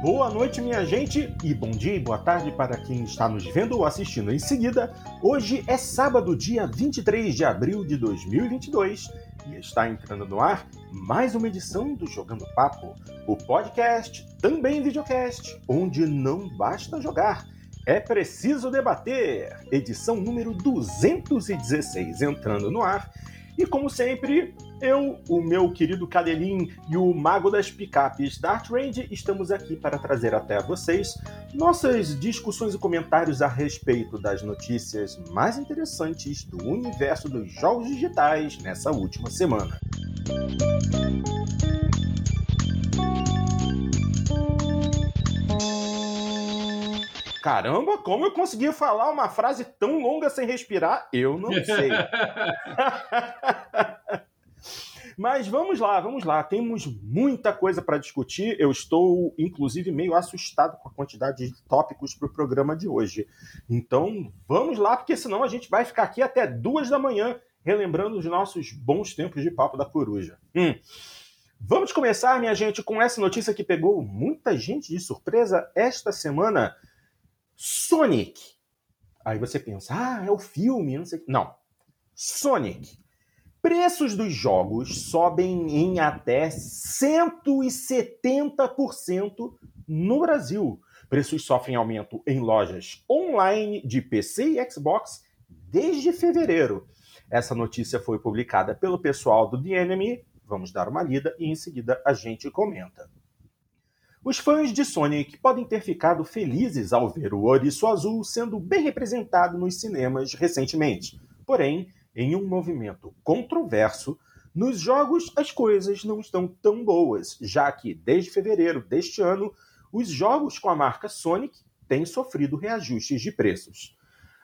Boa noite, minha gente, e bom dia e boa tarde para quem está nos vendo ou assistindo em seguida. Hoje é sábado, dia 23 de abril de 2022, e está entrando no ar mais uma edição do Jogando Papo, o podcast, também videocast, onde não basta jogar, é preciso debater. Edição número 216 entrando no ar. E como sempre, eu, o meu querido Cadelin e o mago das picapes Dart Range estamos aqui para trazer até vocês nossas discussões e comentários a respeito das notícias mais interessantes do universo dos jogos digitais nessa última semana. Caramba, como eu consegui falar uma frase tão longa sem respirar? Eu não sei. Mas vamos lá, vamos lá. Temos muita coisa para discutir. Eu estou, inclusive, meio assustado com a quantidade de tópicos para o programa de hoje. Então, vamos lá, porque senão a gente vai ficar aqui até duas da manhã relembrando os nossos bons tempos de papo da coruja. Hum. Vamos começar, minha gente, com essa notícia que pegou muita gente de surpresa esta semana. Sonic. Aí você pensa, ah, é o filme, não sei. Não. Sonic. Preços dos jogos sobem em até 170% no Brasil. Preços sofrem aumento em lojas online de PC e Xbox desde fevereiro. Essa notícia foi publicada pelo pessoal do The Enemy. Vamos dar uma lida e em seguida a gente comenta. Os fãs de Sonic podem ter ficado felizes ao ver o Ouriço Azul sendo bem representado nos cinemas recentemente. Porém, em um movimento controverso, nos jogos as coisas não estão tão boas, já que desde fevereiro deste ano, os jogos com a marca Sonic têm sofrido reajustes de preços.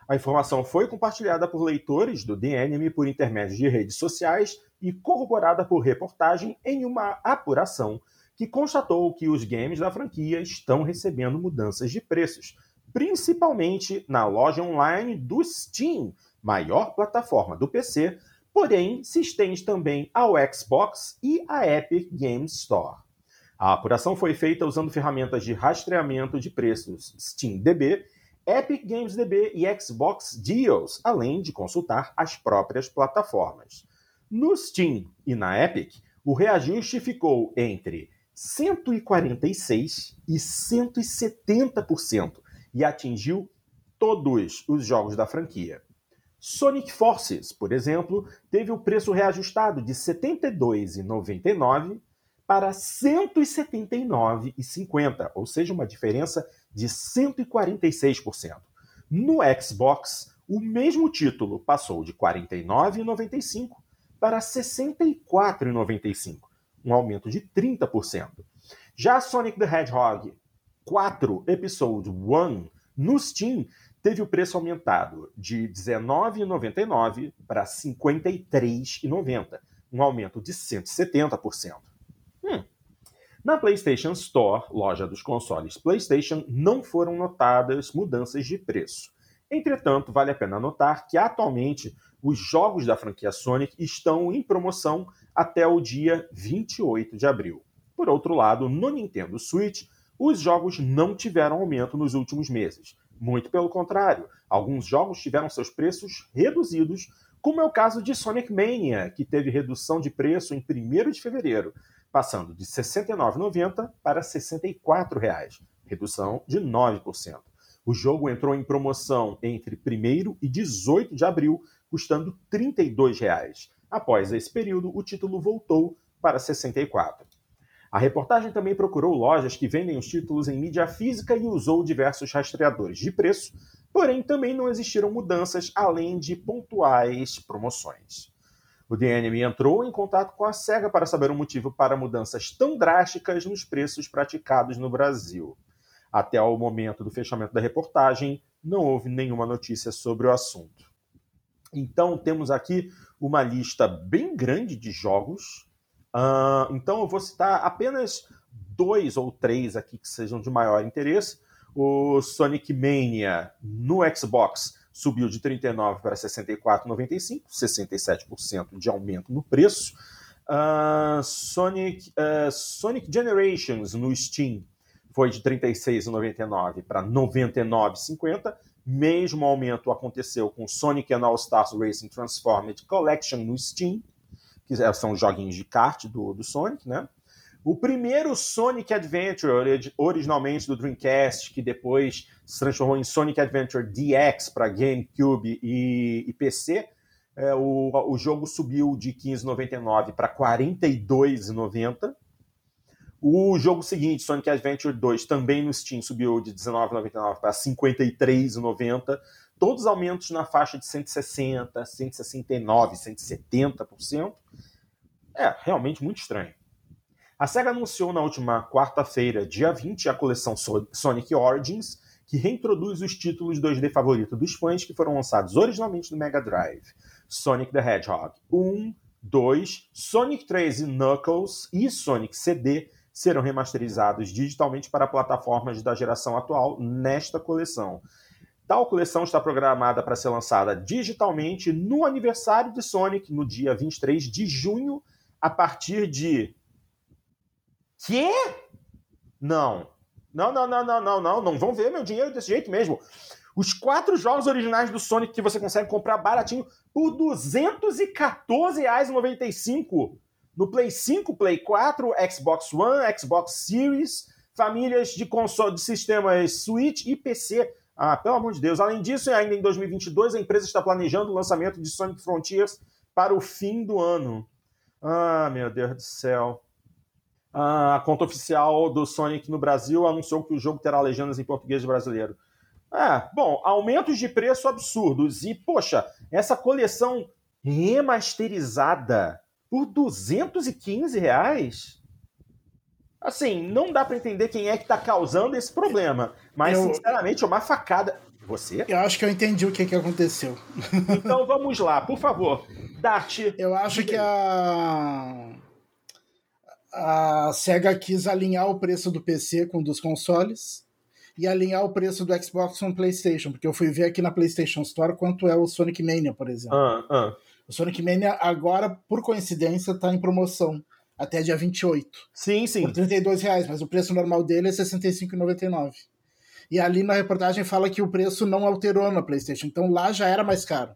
A informação foi compartilhada por leitores do The Enemy por intermédio de redes sociais e corroborada por reportagem em uma apuração que constatou que os games da franquia estão recebendo mudanças de preços, principalmente na loja online do Steam, maior plataforma do PC, porém se estende também ao Xbox e à Epic Games Store. A apuração foi feita usando ferramentas de rastreamento de preços SteamDB, Epic Games DB e Xbox Deals, além de consultar as próprias plataformas. No Steam e na Epic, o reajuste ficou entre 146 e 170% e atingiu todos os jogos da franquia. Sonic Forces, por exemplo, teve o preço reajustado de R$ 72,99 para R$ 179,50, ou seja, uma diferença de 146%. No Xbox, o mesmo título passou de R$ 49,95 para R$ 64,95, um aumento de 30%. Já Sonic the Hedgehog 4 Episode 1 no Steam teve o preço aumentado de R$19,99 para R$ 53,90, um aumento de 170%. Hum. Na PlayStation Store, loja dos consoles PlayStation, não foram notadas mudanças de preço. Entretanto, vale a pena notar que atualmente os jogos da franquia Sonic estão em promoção até o dia 28 de abril. Por outro lado, no Nintendo Switch, os jogos não tiveram aumento nos últimos meses. Muito pelo contrário, alguns jogos tiveram seus preços reduzidos, como é o caso de Sonic Mania, que teve redução de preço em 1 de fevereiro, passando de R$ 69,90 para R$ 64,00, redução de 9%. O jogo entrou em promoção entre 1 e 18 de abril, custando R$ 32,00. Após esse período, o título voltou para R$ 64. A reportagem também procurou lojas que vendem os títulos em mídia física e usou diversos rastreadores de preço, porém também não existiram mudanças além de pontuais promoções. O DNM entrou em contato com a SEGA para saber o motivo para mudanças tão drásticas nos preços praticados no Brasil. Até o momento do fechamento da reportagem, não houve nenhuma notícia sobre o assunto. Então, temos aqui uma lista bem grande de jogos Uh, então eu vou citar apenas dois ou três aqui que sejam de maior interesse. O Sonic Mania no Xbox subiu de 39 para 64,95, 67% de aumento no preço. Uh, Sonic, uh, Sonic Generations no Steam foi de R$ 36,99 para R$ 99,50. Mesmo aumento aconteceu com Sonic and All Stars Racing Transformed Collection no Steam, que é, são joguinhos de kart do, do Sonic, né? O primeiro Sonic Adventure, originalmente do Dreamcast, que depois se transformou em Sonic Adventure DX para GameCube e, e PC, é, o, o jogo subiu de 15,99 para 42,90. O jogo seguinte, Sonic Adventure 2, também no Steam, subiu de 19,99 para 53,90. Todos aumentos na faixa de 160, 169, 170%. É realmente muito estranho. A SEGA anunciou na última quarta-feira, dia 20, a coleção Sonic Origins, que reintroduz os títulos 2D favoritos dos fãs que foram lançados originalmente no Mega Drive. Sonic the Hedgehog 1, 2, Sonic 3 e Knuckles e Sonic CD serão remasterizados digitalmente para plataformas da geração atual nesta coleção. Tal coleção está programada para ser lançada digitalmente no aniversário de Sonic, no dia 23 de junho, a partir de Quê? Não. Não, não, não, não, não, não. Não vão ver meu dinheiro desse jeito mesmo. Os quatro jogos originais do Sonic que você consegue comprar baratinho por R$ 214,95 no Play 5, Play 4, Xbox One, Xbox Series, famílias de console de sistemas Switch e PC. Ah, pelo amor de Deus. Além disso, ainda em 2022, a empresa está planejando o lançamento de Sonic Frontiers para o fim do ano. Ah, meu Deus do céu. A conta oficial do Sonic no Brasil anunciou que o jogo terá legendas em português brasileiro. É, bom, aumentos de preço absurdos. E, poxa, essa coleção remasterizada por 215 reais? Assim, não dá para entender quem é que tá causando esse problema. Mas, eu, sinceramente, é uma facada. Você? Eu acho que eu entendi o que, que aconteceu. Então vamos lá, por favor. Dart. Eu acho que a a SEGA quis alinhar o preço do PC com o dos consoles e alinhar o preço do Xbox com o PlayStation, porque eu fui ver aqui na PlayStation Store quanto é o Sonic Mania, por exemplo. Ah, ah. O Sonic Mania agora, por coincidência, está em promoção até dia 28. Sim, sim. Por 32 reais, mas o preço normal dele é R$ 65,99. E ali na reportagem fala que o preço não alterou na PlayStation, então lá já era mais caro.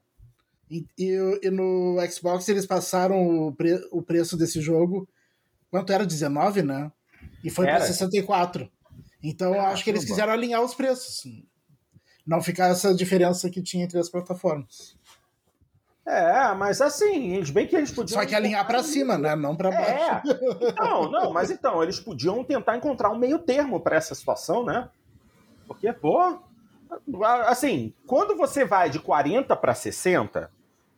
E, e, e no Xbox eles passaram o, pre, o preço desse jogo Quanto era? 19, né? E foi para 64. Então eu acho que eles quiseram alinhar os preços. Não ficar essa diferença que tinha entre as plataformas. É, mas assim, bem que eles podiam. Só que alinhar para cima, né? Não para baixo. É. Não, não, mas então, eles podiam tentar encontrar um meio termo para essa situação, né? Porque, pô. Assim, quando você vai de 40 para 60,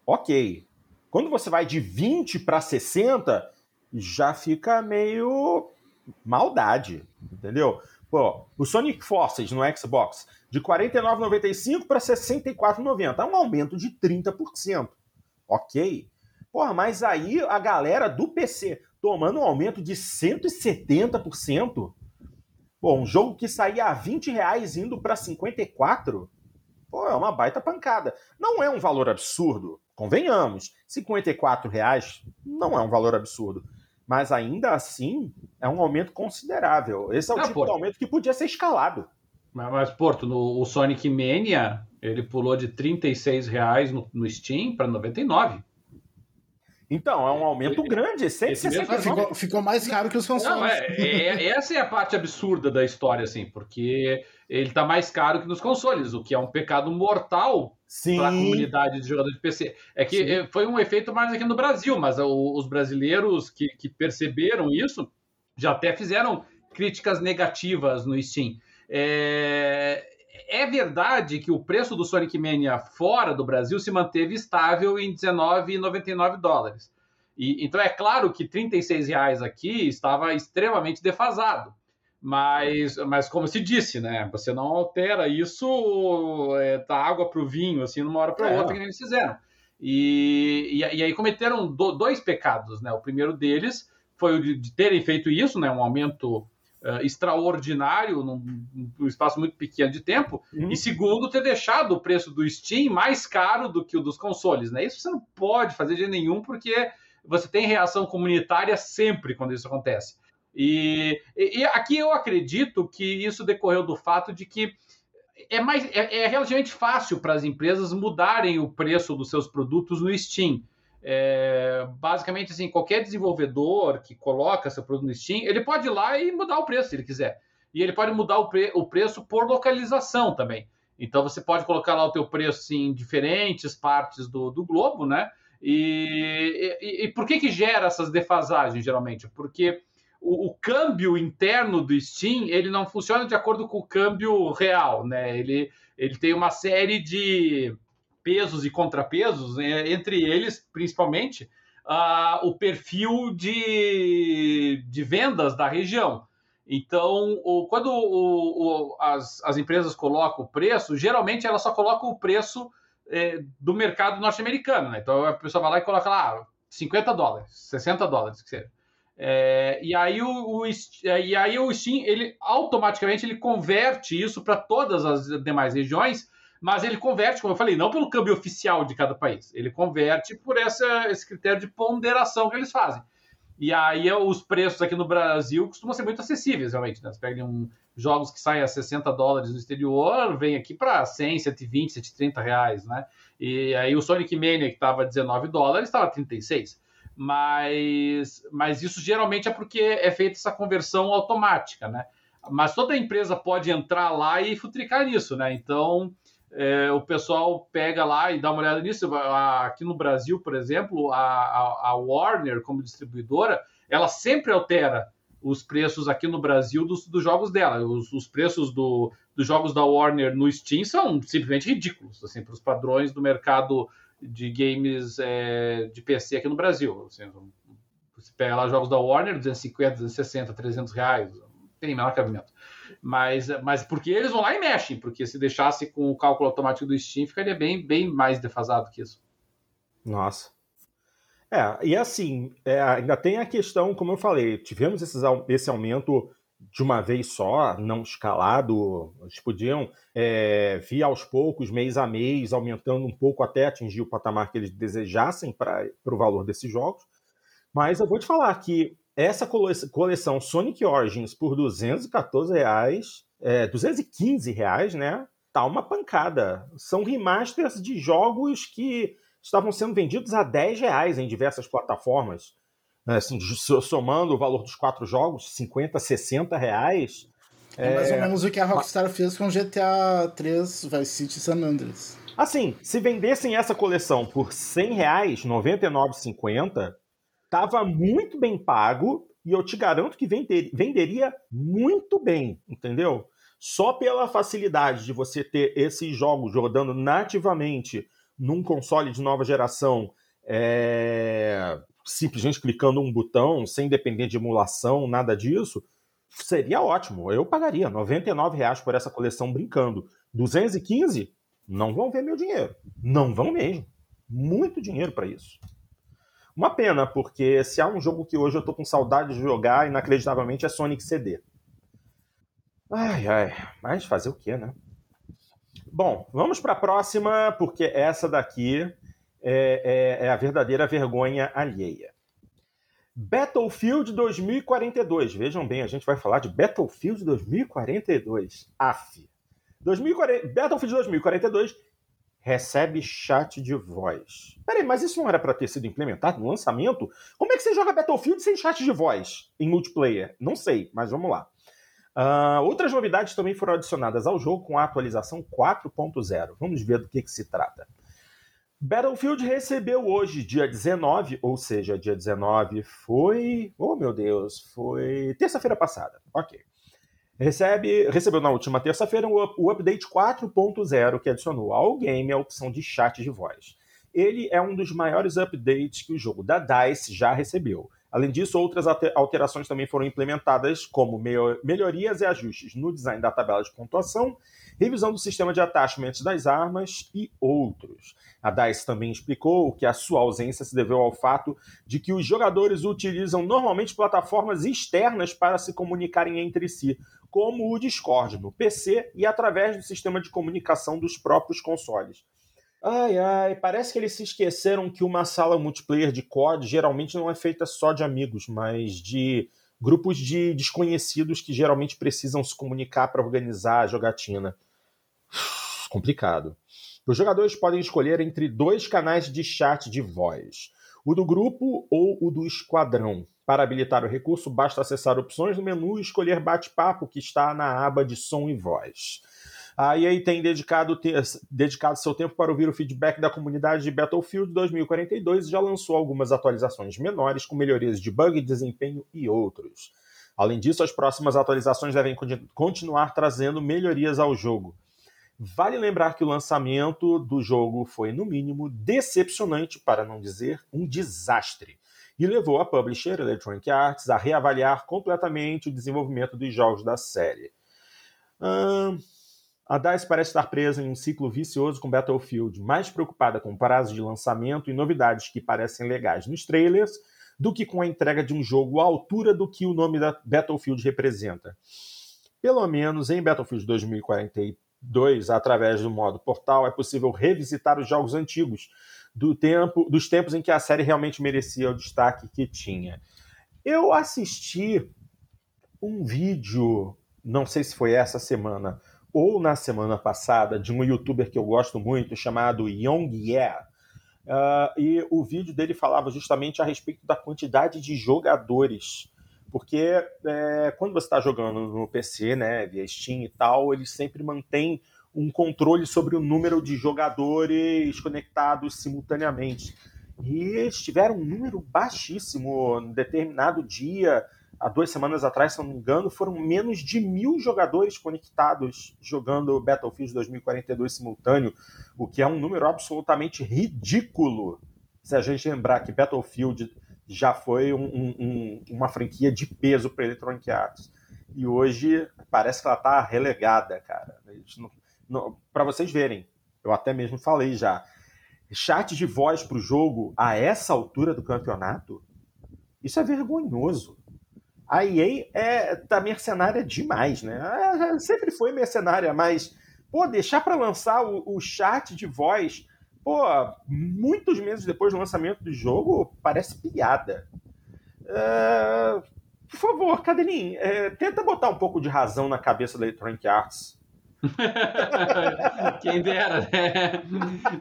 ok. Quando você vai de 20 para 60, já fica meio maldade, entendeu? Pô, o Sonic Forces no Xbox, de R$ 49,95 para R$ 64,90. É um aumento de 30%. Ok. Porra, mas aí a galera do PC tomando um aumento de 170%. Pô, um jogo que saía a 20 reais indo para 54, pô, é uma baita pancada. Não é um valor absurdo, convenhamos. 54 reais não é um valor absurdo mas ainda assim é um aumento considerável. Esse é o ah, tipo Porto. de aumento que podia ser escalado. Mas, mas Porto, no o Sonic Mania, ele pulou de 36 reais no, no Steam para 99. Então, é um aumento grande, 160 ficou, ficou mais caro que os consoles. Não, é, é, essa é a parte absurda da história, assim, porque ele está mais caro que nos consoles, o que é um pecado mortal para a comunidade de jogadores de PC. É que Sim. É, foi um efeito mais aqui no Brasil, mas os brasileiros que, que perceberam isso já até fizeram críticas negativas no Steam. É, é verdade que o preço do Sonic Mania fora do Brasil se manteve estável em 19,99 dólares. E, então é claro que 36 reais aqui estava extremamente defasado. Mas, mas como se disse, né? Você não altera isso é, da água para o vinho, assim, numa hora para é. outra, que eles fizeram. E, e, e, aí cometeram do, dois pecados, né? O primeiro deles foi o de, de terem feito isso, né? Um aumento uh, extraordinário num, num, espaço muito pequeno de tempo. Uhum. E segundo, ter deixado o preço do Steam mais caro do que o dos consoles, né? Isso você não pode fazer de nenhum, porque você tem reação comunitária sempre quando isso acontece. E, e, aqui eu acredito que isso decorreu do fato de que é, mais, é, é relativamente fácil para as empresas mudarem o preço dos seus produtos no Steam. É, basicamente, assim, qualquer desenvolvedor que coloca seu produto no Steam, ele pode ir lá e mudar o preço se ele quiser. E ele pode mudar o, pre o preço por localização também. Então você pode colocar lá o teu preço em diferentes partes do, do globo, né? E, e, e, por que que gera essas defasagens, geralmente? Porque o, o, câmbio interno do Steam, ele não funciona de acordo com o câmbio real, né? Ele, ele tem uma série de pesos e contrapesos, né? entre eles, principalmente, uh, o perfil de, de vendas da região. Então, o, quando o, o, as, as empresas colocam o preço, geralmente elas só colocam o preço é, do mercado norte-americano. Né? Então, a pessoa vai lá e coloca lá 50 dólares, 60 dólares, que seja. É, e aí o, o, e aí o Steam, ele automaticamente ele converte isso para todas as demais regiões, mas ele converte, como eu falei, não pelo câmbio oficial de cada país, ele converte por essa, esse critério de ponderação que eles fazem. E aí os preços aqui no Brasil costumam ser muito acessíveis, realmente. Né? Você pega um, jogos que saem a 60 dólares no exterior, vem aqui para 100, 120, 130 reais, né? E aí o Sonic Mania, que estava 19 dólares, estava 36. Mas, mas isso geralmente é porque é feita essa conversão automática, né? Mas toda empresa pode entrar lá e futricar nisso, né? Então, é, o pessoal pega lá e dá uma olhada nisso. Aqui no Brasil, por exemplo, a, a, Warner, como distribuidora, ela sempre altera os preços aqui no Brasil dos, dos jogos dela. Os, os preços do, dos jogos da Warner no Steam são simplesmente ridículos, assim, para os padrões do mercado de games é, de PC aqui no Brasil. Assim, você pega lá jogos da Warner, 250, 260, 300 reais, não tem menor cabimento. Mas, mas porque eles vão lá e mexem, porque se deixasse com o cálculo automático do Steam, ficaria bem, bem mais defasado que isso. Nossa. É, e assim, é, ainda tem a questão, como eu falei, tivemos esses, esse aumento de uma vez só, não escalado, eles podiam é, vir aos poucos, mês a mês, aumentando um pouco até atingir o patamar que eles desejassem para o valor desses jogos. Mas eu vou te falar que essa coleção Sonic Origins por 214 reais, é, 215 reais, né? Tá uma pancada. São remasters de jogos que estavam sendo vendidos a 10 reais em diversas plataformas. É, assim, somando o valor dos quatro jogos, 50, 60 reais. É, é mais ou menos o que a Rockstar fez com GTA 3 Vice City San Andreas. Assim, se vendessem essa coleção por 100 reais, 99,50, Estava muito bem pago e eu te garanto que vender, venderia muito bem, entendeu? Só pela facilidade de você ter esses jogos rodando nativamente num console de nova geração, é... simplesmente clicando um botão, sem depender de emulação, nada disso, seria ótimo. Eu pagaria R$ reais por essa coleção brincando. 215? Não vão ver meu dinheiro. Não vão mesmo. Muito dinheiro para isso. Uma pena, porque se há um jogo que hoje eu tô com saudade de jogar, inacreditavelmente, é Sonic CD. Ai, ai, mas fazer o quê, né? Bom, vamos para a próxima, porque essa daqui é, é, é, a verdadeira vergonha alheia. Battlefield 2042. Vejam bem, a gente vai falar de Battlefield 2042. AF. 2040, Battlefield 2042 recebe chat de voz. Peraí, mas isso não era para ter sido implementado no lançamento? Como é que você joga Battlefield sem chat de voz em multiplayer? Não sei, mas vamos lá. Uh, outras novidades também foram adicionadas ao jogo com a atualização 4.0. Vamos ver do que, que se trata. Battlefield recebeu hoje, dia 19, ou seja, dia 19 foi. Oh meu Deus, foi terça-feira passada. Ok recebe, recebeu na última terça-feira o, update 4.0 que adicionou ao game a opção de chat de voz. Ele é um dos maiores updates que o jogo da DICE já recebeu. Além disso, outras alterações também foram implementadas, como melhorias e ajustes no design da tabela de pontuação, revisão do sistema de attachments das armas e outros. A DICE também explicou que a sua ausência se deveu ao fato de que os jogadores utilizam normalmente plataformas externas para se comunicarem entre si, como o Discord no PC e através do sistema de comunicação dos próprios consoles. Ai, ai, parece que eles se esqueceram que uma sala multiplayer de COD geralmente não é feita só de amigos, mas de grupos de desconhecidos que geralmente precisam se comunicar para organizar a jogatina. Complicado. Os jogadores podem escolher entre dois canais de chat de voz, o do grupo ou o do esquadrão. Para habilitar o recurso, basta acessar opções no menu e escolher bate-papo, que está na aba de som e voz. A EA tem dedicado, dedicado seu tempo para ouvir o feedback da comunidade de Battlefield 2042 e já lançou algumas atualizações menores com melhorias de bug, desempenho e outros. Além disso, as próximas atualizações devem continuar trazendo melhorias ao jogo. Vale lembrar que o lançamento do jogo foi, no mínimo, decepcionante, para não dizer um desastre, e levou a publisher Electronic Arts a reavaliar completamente o desenvolvimento dos jogos da série. A DICE parece estar presa em um ciclo vicioso com Battlefield, mais preocupada com prazos de lançamento e novidades que parecem legais nos trailers do que com a entrega de um jogo à altura do que o nome da Battlefield representa. Pelo menos em Battlefield 2043 2, através do modo portal, é possível revisitar os jogos antigos do tempo, dos tempos em que a série realmente merecia o destaque que tinha. Eu assisti um vídeo, não sei se foi essa semana ou na semana passada, de um youtuber que eu gosto muito, chamado Young Yeah. Uh, e o vídeo dele falava justamente a respeito da quantidade de jogadores porque é, quando você está jogando no PC, né, via Steam e tal, ele sempre mantém um controle sobre o número de jogadores conectados simultaneamente. E eles tiveram um número baixíssimo. Em determinado dia, há duas semanas atrás, se não me engano, foram menos de mil jogadores conectados jogando Battlefield 2042 simultâneo, o que é um número absolutamente ridículo. Se a gente lembrar que Battlefield já foi um, um, uma franquia de peso para Electronic Arts. E hoje parece que ela está relegada, cara. Para vocês verem, eu até mesmo falei já. Chat de voz para o jogo a essa altura do campeonato, isso é vergonhoso. A EA é, tá mercenária demais, né? Sempre foi mercenária, mas pô, deixar para lançar o, o chat de voz pô, muitos meses depois do lançamento do jogo, parece piada. É, por favor, Cadelin, é, tenta botar um pouco de razão na cabeça da Electronic Arts. Quem dera, né?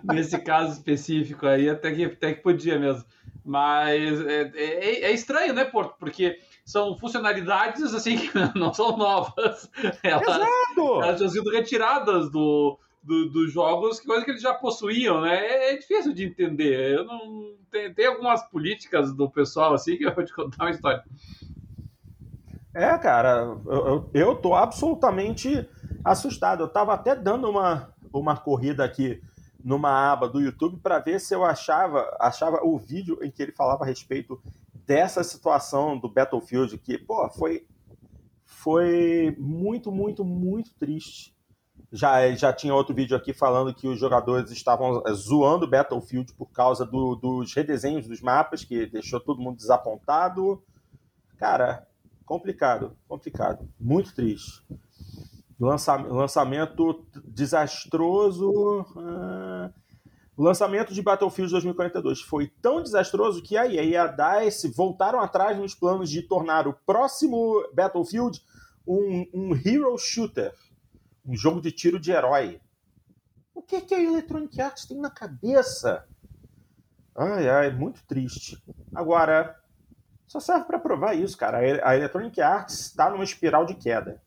Nesse caso específico aí, até que, até que podia mesmo. Mas é, é, é estranho, né, Porto? Porque são funcionalidades assim que não são novas. Elas, Exato! elas já sido retiradas do, do, dos jogos, coisa que eles já possuíam, né? É, é difícil de entender. Eu não tem, tem, algumas políticas do pessoal assim que eu vou te contar uma história. É, cara, eu, eu, eu tô absolutamente assustado. Eu tava até dando uma, uma corrida aqui numa aba do YouTube para ver se eu achava, achava o vídeo em que ele falava a respeito dessa situação do Battlefield, que, pô, foi, foi muito, muito, muito triste já, já tinha outro vídeo aqui falando que os jogadores estavam eh, zoando Battlefield por causa do, dos redesenhos dos mapas, que deixou todo mundo desapontado. Cara, complicado, complicado. Muito triste. Lança, lançamento desastroso. O lançamento de Battlefield 2042 foi tão desastroso que a EA e a DICE voltaram atrás nos planos de tornar o próximo Battlefield um, um hero shooter um jogo de tiro de herói. O que, que a Electronic Arts tem na cabeça? Ai, ai, muito triste. Agora, só serve para provar isso, cara. A Electronic Arts está numa espiral de queda.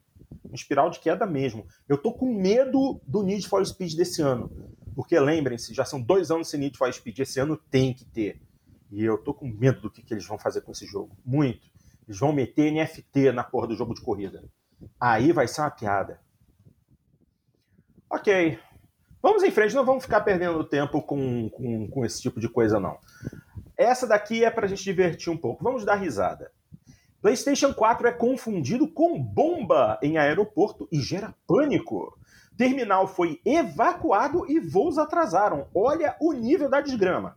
Espiral de queda mesmo. Eu tô com medo do Need for Speed desse ano. Porque lembrem-se, já são dois anos sem Need for Speed. Esse ano tem que ter. E eu tô com medo do que, que eles vão fazer com esse jogo. Muito. Eles vão meter NFT na porra do jogo de corrida. Aí vai ser uma piada. Ok. Vamos em frente, não vamos ficar perdendo tempo com, com, com esse tipo de coisa, não. Essa daqui é para a gente divertir um pouco. Vamos dar risada. PlayStation 4 é confundido com bomba em aeroporto e gera pânico. Terminal foi evacuado e voos atrasaram. Olha o nível da desgrama.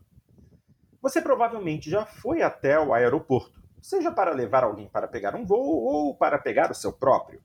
Você provavelmente já foi até o aeroporto, seja para levar alguém para pegar um voo ou para pegar o seu próprio.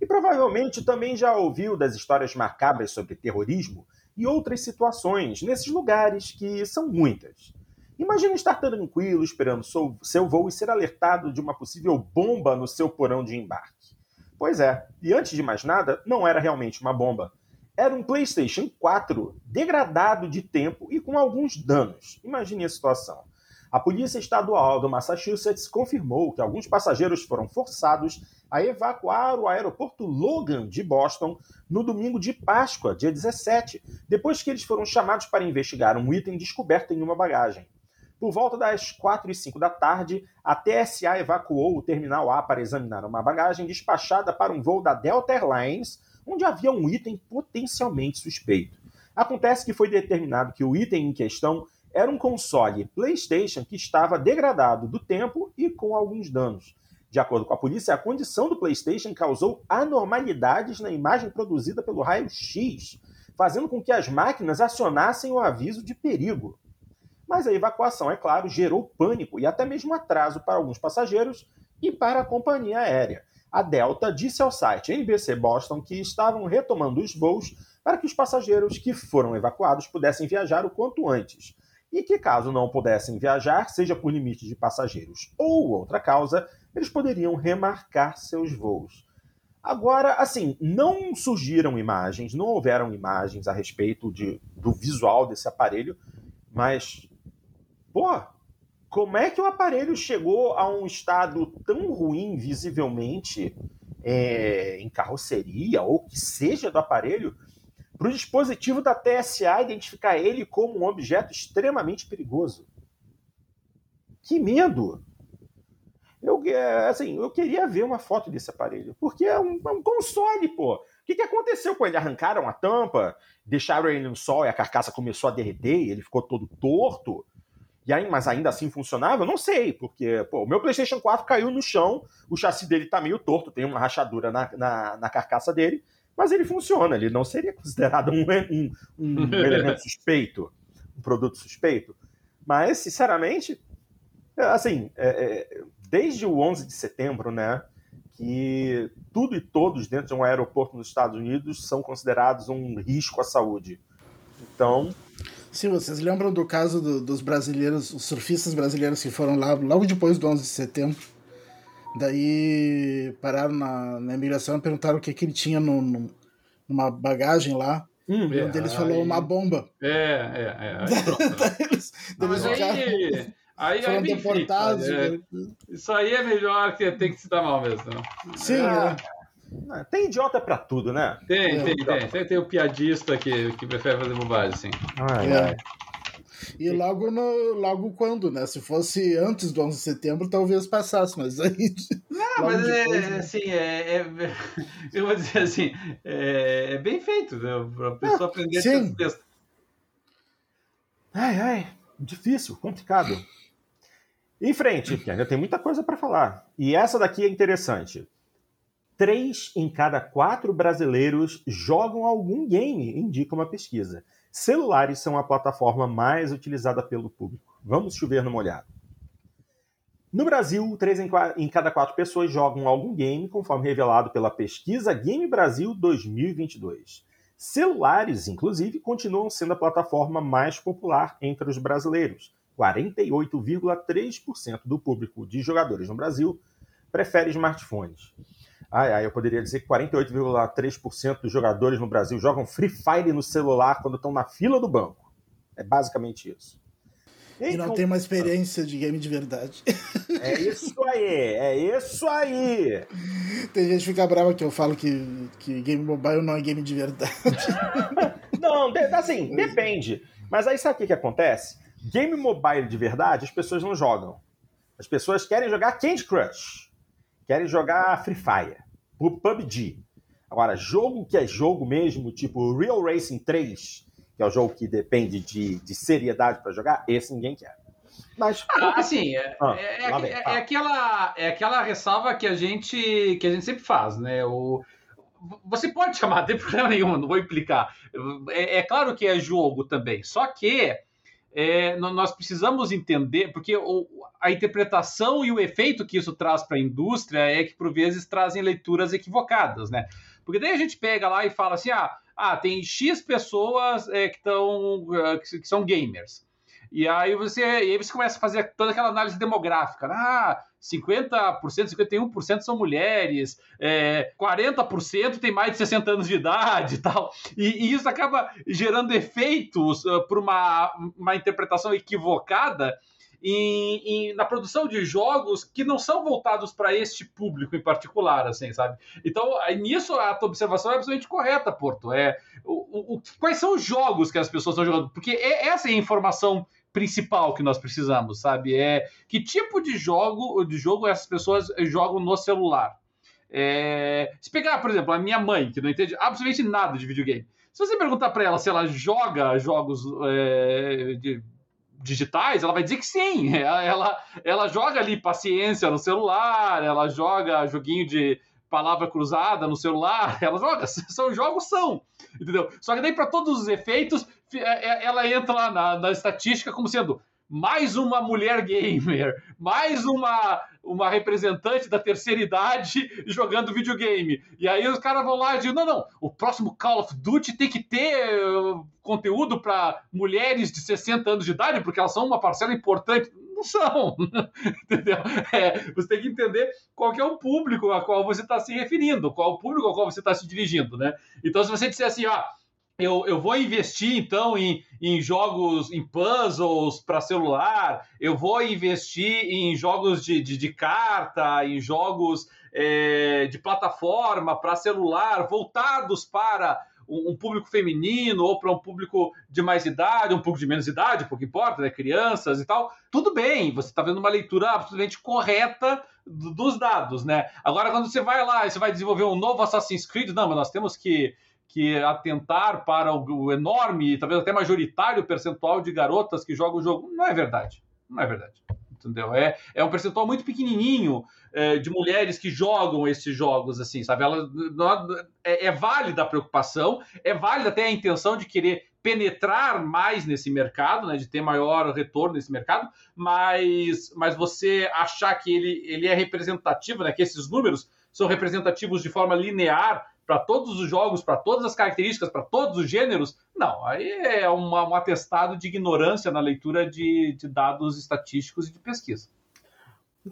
E provavelmente também já ouviu das histórias macabras sobre terrorismo e outras situações nesses lugares que são muitas. Imagina estar tranquilo esperando seu voo e ser alertado de uma possível bomba no seu porão de embarque. Pois é, e antes de mais nada, não era realmente uma bomba. Era um PlayStation 4 degradado de tempo e com alguns danos. Imagine a situação. A Polícia Estadual do Massachusetts confirmou que alguns passageiros foram forçados a evacuar o aeroporto Logan de Boston no domingo de Páscoa, dia 17, depois que eles foram chamados para investigar um item descoberto em uma bagagem. Por volta das 4 e 5 da tarde, a TSA evacuou o terminal A para examinar uma bagagem despachada para um voo da Delta Airlines, onde havia um item potencialmente suspeito. Acontece que foi determinado que o item em questão era um console PlayStation que estava degradado do tempo e com alguns danos. De acordo com a polícia, a condição do PlayStation causou anormalidades na imagem produzida pelo raio-x, fazendo com que as máquinas acionassem o aviso de perigo. Mas a evacuação, é claro, gerou pânico e até mesmo atraso para alguns passageiros e para a companhia aérea. A Delta disse ao site NBC Boston que estavam retomando os voos para que os passageiros que foram evacuados pudessem viajar o quanto antes. E que, caso não pudessem viajar, seja por limite de passageiros ou outra causa, eles poderiam remarcar seus voos. Agora, assim, não surgiram imagens, não houveram imagens a respeito de, do visual desse aparelho, mas, pô, como é que o aparelho chegou a um estado tão ruim visivelmente é, em carroceria ou que seja do aparelho para o dispositivo da TSA identificar ele como um objeto extremamente perigoso? Que medo! Eu, é, assim, eu queria ver uma foto desse aparelho, porque é um, é um console, pô. O que, que aconteceu com ele? Arrancaram a tampa, deixaram ele no sol e a carcaça começou a derreter ele ficou todo torto? E aí, mas ainda assim funcionava? Eu não sei, porque pô, o meu PlayStation 4 caiu no chão, o chassi dele tá meio torto, tem uma rachadura na, na, na carcaça dele, mas ele funciona, ele não seria considerado um, um, um elemento suspeito, um produto suspeito. Mas, sinceramente, assim, é, é, desde o 11 de setembro, né, que tudo e todos dentro de um aeroporto nos Estados Unidos são considerados um risco à saúde. Então. Sim, vocês lembram do caso do, dos brasileiros, os surfistas brasileiros que foram lá logo depois do 11 de setembro? Daí pararam na, na imigração e perguntaram o que, que ele tinha no, no numa bagagem lá. Hum, e um deles é, falou aí... uma bomba. É, é, é. Aí, eles, Mas aí... Aí, foram aí deportados. É. Isso aí é melhor que tem que se dar mal mesmo. Sim, é. é. Tem idiota pra tudo, né? Tem, tem, tem. Tem, tem o piadista que, que prefere fazer bobagem, sim. Ai, é. E logo, no, logo quando, né? Se fosse antes do 11 de setembro, talvez passasse, mas aí. Não, mas é, depois, é, né? assim, é, é, Eu vou dizer assim, é, é bem feito, né? Pra pessoa aprender esse texto. Ai, ai, difícil, complicado. Em frente, que ainda tem muita coisa para falar. E essa daqui é interessante. Três em cada quatro brasileiros jogam algum game, indica uma pesquisa. Celulares são a plataforma mais utilizada pelo público. Vamos chover no molhado. No Brasil, três em cada quatro pessoas jogam algum game, conforme revelado pela pesquisa Game Brasil 2022. Celulares, inclusive, continuam sendo a plataforma mais popular entre os brasileiros 48,3% do público de jogadores no Brasil prefere smartphones. Ai, ai, eu poderia dizer que 48,3% dos jogadores no Brasil jogam Free Fire no celular quando estão na fila do banco. É basicamente isso. E não tem uma experiência de game de verdade. É isso aí, é isso aí. Tem gente que fica brava que eu falo que, que game mobile não é game de verdade. Não, assim, depende. Mas aí sabe o que, que acontece? Game mobile de verdade, as pessoas não jogam. As pessoas querem jogar Candy Crush, querem jogar Free Fire, PUBG. Agora, jogo que é jogo mesmo, tipo Real Racing 3, que é o jogo que depende de, de seriedade para jogar, esse ninguém quer. Mas ah, assim, é, ah, é, é, é, aquela, é aquela ressalva que a gente que a gente sempre faz, né? O, você pode chamar, não tem problema nenhum, não vou implicar. É, é claro que é jogo também, só que é, nós precisamos entender, porque o, a interpretação e o efeito que isso traz para a indústria é que, por vezes, trazem leituras equivocadas, né? Porque daí a gente pega lá e fala assim: ah, ah tem X pessoas é, que, tão, que, que são gamers. E aí você, e aí você começa a fazer toda aquela análise demográfica. Né? Ah, 50%, 51% são mulheres, é, 40% tem mais de 60 anos de idade e tal. E, e isso acaba gerando efeitos uh, por uma, uma interpretação equivocada em, em, na produção de jogos que não são voltados para este público em particular, assim, sabe? Então, nisso a tua observação é absolutamente correta, Porto. É, o, o, quais são os jogos que as pessoas estão jogando? Porque é, essa é a informação principal que nós precisamos, sabe? É que tipo de jogo, de jogo essas pessoas jogam no celular. É, se pegar, por exemplo, a minha mãe, que não entende absolutamente nada de videogame, se você perguntar para ela se ela joga jogos é, de digitais, ela vai dizer que sim. Ela, ela joga ali paciência no celular, ela joga joguinho de palavra cruzada no celular, ela joga. São jogos, são. Entendeu? Só que daí, para todos os efeitos, ela entra lá na, na estatística como sendo mais uma mulher gamer, mais uma, uma representante da terceira idade jogando videogame. E aí os caras vão lá e dizem: não, não, o próximo Call of Duty tem que ter uh, conteúdo para mulheres de 60 anos de idade, porque elas são uma parcela importante. Não são, entendeu? É, você tem que entender qual que é o público a qual você está se referindo, qual o público ao qual você está se dirigindo, né? Então, se você disser assim, ah, eu, eu vou investir então em, em jogos, em puzzles para celular, eu vou investir em jogos de, de, de carta, em jogos é, de plataforma para celular, voltados para um, público feminino ou para um público de mais idade, um pouco de menos idade, pouco importa, né? crianças e tal. Tudo bem, você está vendo uma leitura absolutamente correta dos dados, né? Agora, quando você vai lá e você vai desenvolver um novo Assassin's Creed, não, mas nós temos que que atentar para o, enorme, talvez até majoritário percentual de garotas que jogam o jogo. Não é verdade. Não é verdade. Entendeu? É, é um percentual muito pequenininho é, de mulheres que jogam esses jogos, assim, sabe? Ela, é, é válida a preocupação, é válida até a intenção de querer penetrar mais nesse mercado, né, de ter maior retorno nesse mercado, mas, mas você achar que ele, ele é representativo, né, que esses números são representativos de forma linear para todos os jogos, para todas as características, para todos os gêneros, não. Aí é uma, um atestado de ignorância na leitura de, de dados estatísticos e de pesquisa.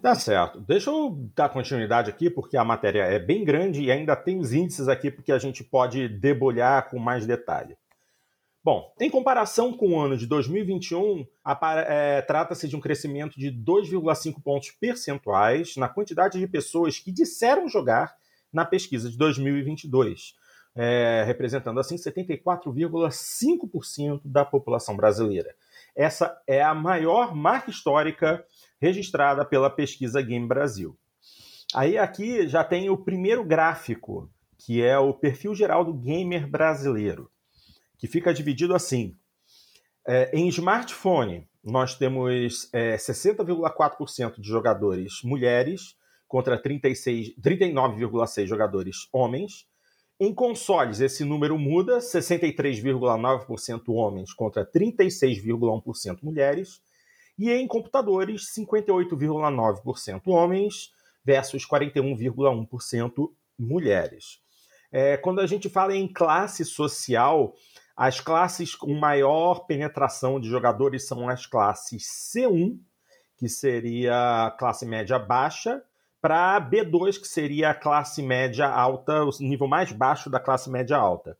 Tá certo. Deixa eu dar continuidade aqui, porque a matéria é bem grande e ainda tem os índices aqui, porque a gente pode debulhar com mais detalhe. Bom, em comparação com o ano de 2021, é, trata-se de um crescimento de 2,5 pontos percentuais na quantidade de pessoas que disseram jogar na pesquisa de 2022, é, representando assim 74,5% da população brasileira. Essa é a maior marca histórica registrada pela pesquisa Game Brasil. Aí aqui já tem o primeiro gráfico, que é o perfil geral do gamer brasileiro, que fica dividido assim. É, em smartphone, nós temos é, 60,4% de jogadores mulheres contra 39,6 jogadores homens. Em consoles, esse número muda: 63,9% homens contra 36,1% mulheres. E em computadores, 58,9% homens versus 41,1% mulheres. É, quando a gente fala em classe social, as classes com maior penetração de jogadores são as classes C1, que seria classe média baixa, para B2, que seria a classe média alta, o nível mais baixo da classe média alta.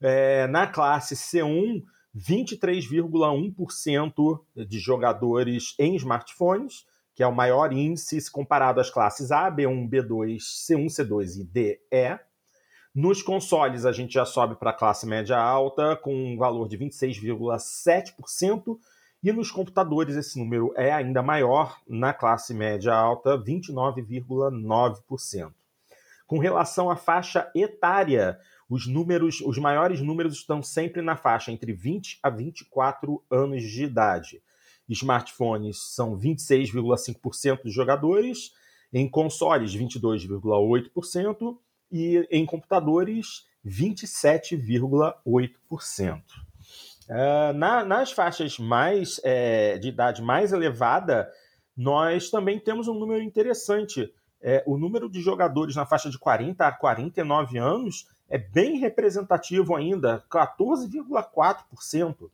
É, na classe C1, 23,1% de jogadores em smartphones, que é o maior índice se comparado às classes A, B1, B2, C1, C2 e D. Nos consoles, a gente já sobe para a classe média alta, com um valor de 26,7%, e nos computadores esse número é ainda maior, na classe média alta, 29,9%. Com relação à faixa etária, os números, os maiores números estão sempre na faixa entre 20 a 24 anos de idade. Smartphones são 26,5% dos jogadores, em consoles 22,8% e em computadores 27,8%. Uh, na, nas faixas mais é, de idade mais elevada, nós também temos um número interessante. É, o número de jogadores na faixa de 40 a 49 anos é bem representativo ainda, 14,4%.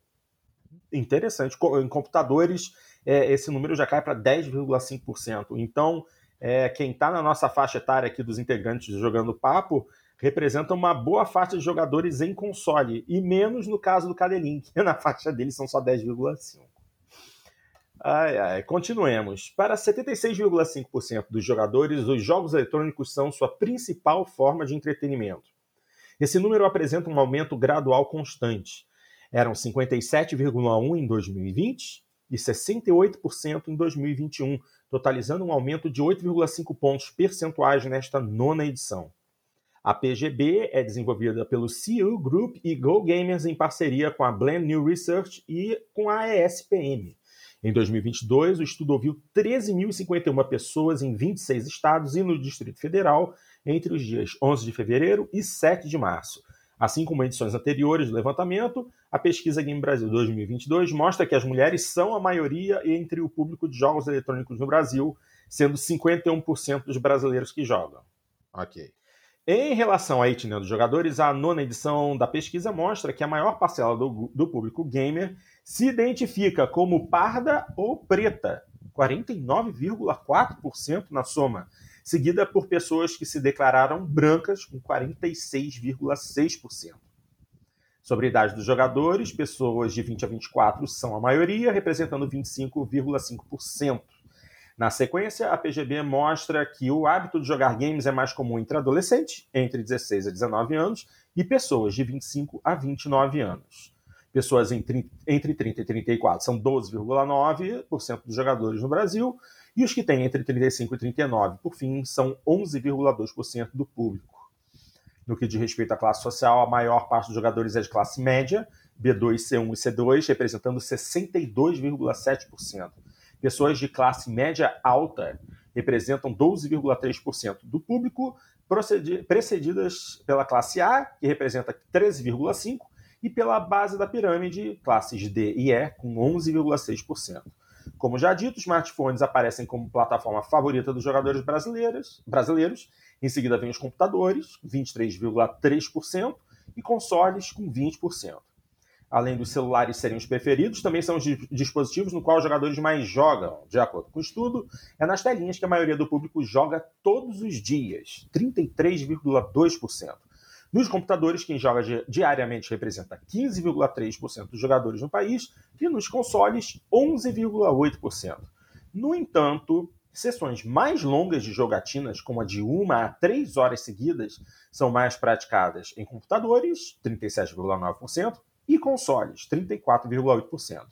interessante. Em computadores, é, esse número já cai para 10,5%. Então, é, quem está na nossa faixa etária aqui dos integrantes jogando papo representa uma boa faixa de jogadores em console, e menos no caso do Cadelin, que na faixa dele são só 10,5%. Ai, ai, continuemos. Para 76,5% dos jogadores, os jogos eletrônicos são sua principal forma de entretenimento. Esse número apresenta um aumento gradual constante. Eram 57,1% em 2020 e 68% em 2021, totalizando um aumento de 8,5 pontos percentuais nesta nona edição. A PGB é desenvolvida pelo CU Group e Go Gamers em parceria com a Blend New Research e com a ESPM. Em 2022, o estudo ouviu 13.051 pessoas em 26 estados e no Distrito Federal entre os dias 11 de fevereiro e 7 de março. Assim como edições anteriores do levantamento, a pesquisa Game Brasil 2022 mostra que as mulheres são a maioria entre o público de jogos eletrônicos no Brasil, sendo 51% dos brasileiros que jogam. Ok. Em relação à etnia dos jogadores, a nona edição da pesquisa mostra que a maior parcela do, do público gamer se identifica como parda ou preta, 49,4% na soma, seguida por pessoas que se declararam brancas, com 46,6%. Sobre a idade dos jogadores, pessoas de 20 a 24 são a maioria, representando 25,5%. Na sequência, a PGB mostra que o hábito de jogar games é mais comum entre adolescentes, entre 16 a 19 anos, e pessoas de 25 a 29 anos pessoas entre 30 e 34 são 12,9% dos jogadores no Brasil, e os que têm entre 35 e 39, por fim, são 11,2% do público. No que diz respeito à classe social, a maior parte dos jogadores é de classe média, B2, C1 e C2, representando 62,7%. Pessoas de classe média alta representam 12,3% do público, precedidas pela classe A, que representa 13,5%, e pela base da pirâmide, classes D e E, com 11,6%. Como já dito, smartphones aparecem como plataforma favorita dos jogadores brasileiros, brasileiros. Em seguida vem os computadores, 23,3%, e consoles, com 20%. Além dos celulares serem os preferidos, também são os dispositivos no qual os jogadores mais jogam. De acordo com o estudo, é nas telinhas que a maioria do público joga todos os dias, 33,2%. Nos computadores, quem joga diariamente representa 15,3% dos jogadores no país e nos consoles, 11,8%. No entanto, sessões mais longas de jogatinas, como a de uma a três horas seguidas, são mais praticadas em computadores, 37,9%, e consoles, 34,8%.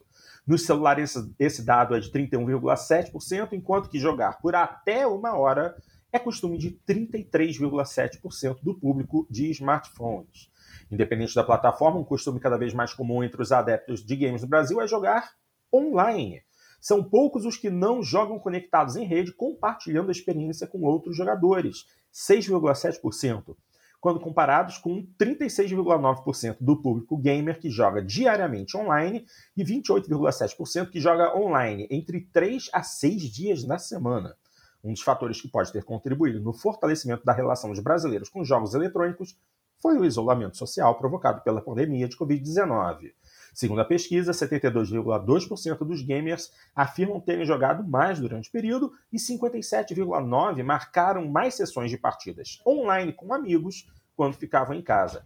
Nos celulares, esse dado é de 31,7%, enquanto que jogar por até uma hora é costume de 33,7% do público de smartphones. Independente da plataforma, um costume cada vez mais comum entre os adeptos de games no Brasil é jogar online. São poucos os que não jogam conectados em rede, compartilhando a experiência com outros jogadores, 6,7%, quando comparados com 36,9% do público gamer que joga diariamente online e 28,7% que joga online entre 3 a 6 dias na semana. Um dos fatores que pode ter contribuído no fortalecimento da relação dos brasileiros com jogos eletrônicos foi o isolamento social provocado pela pandemia de Covid-19. Segundo a pesquisa, 72,2% dos gamers afirmam terem jogado mais durante o período e 57,9% marcaram mais sessões de partidas online com amigos quando ficavam em casa.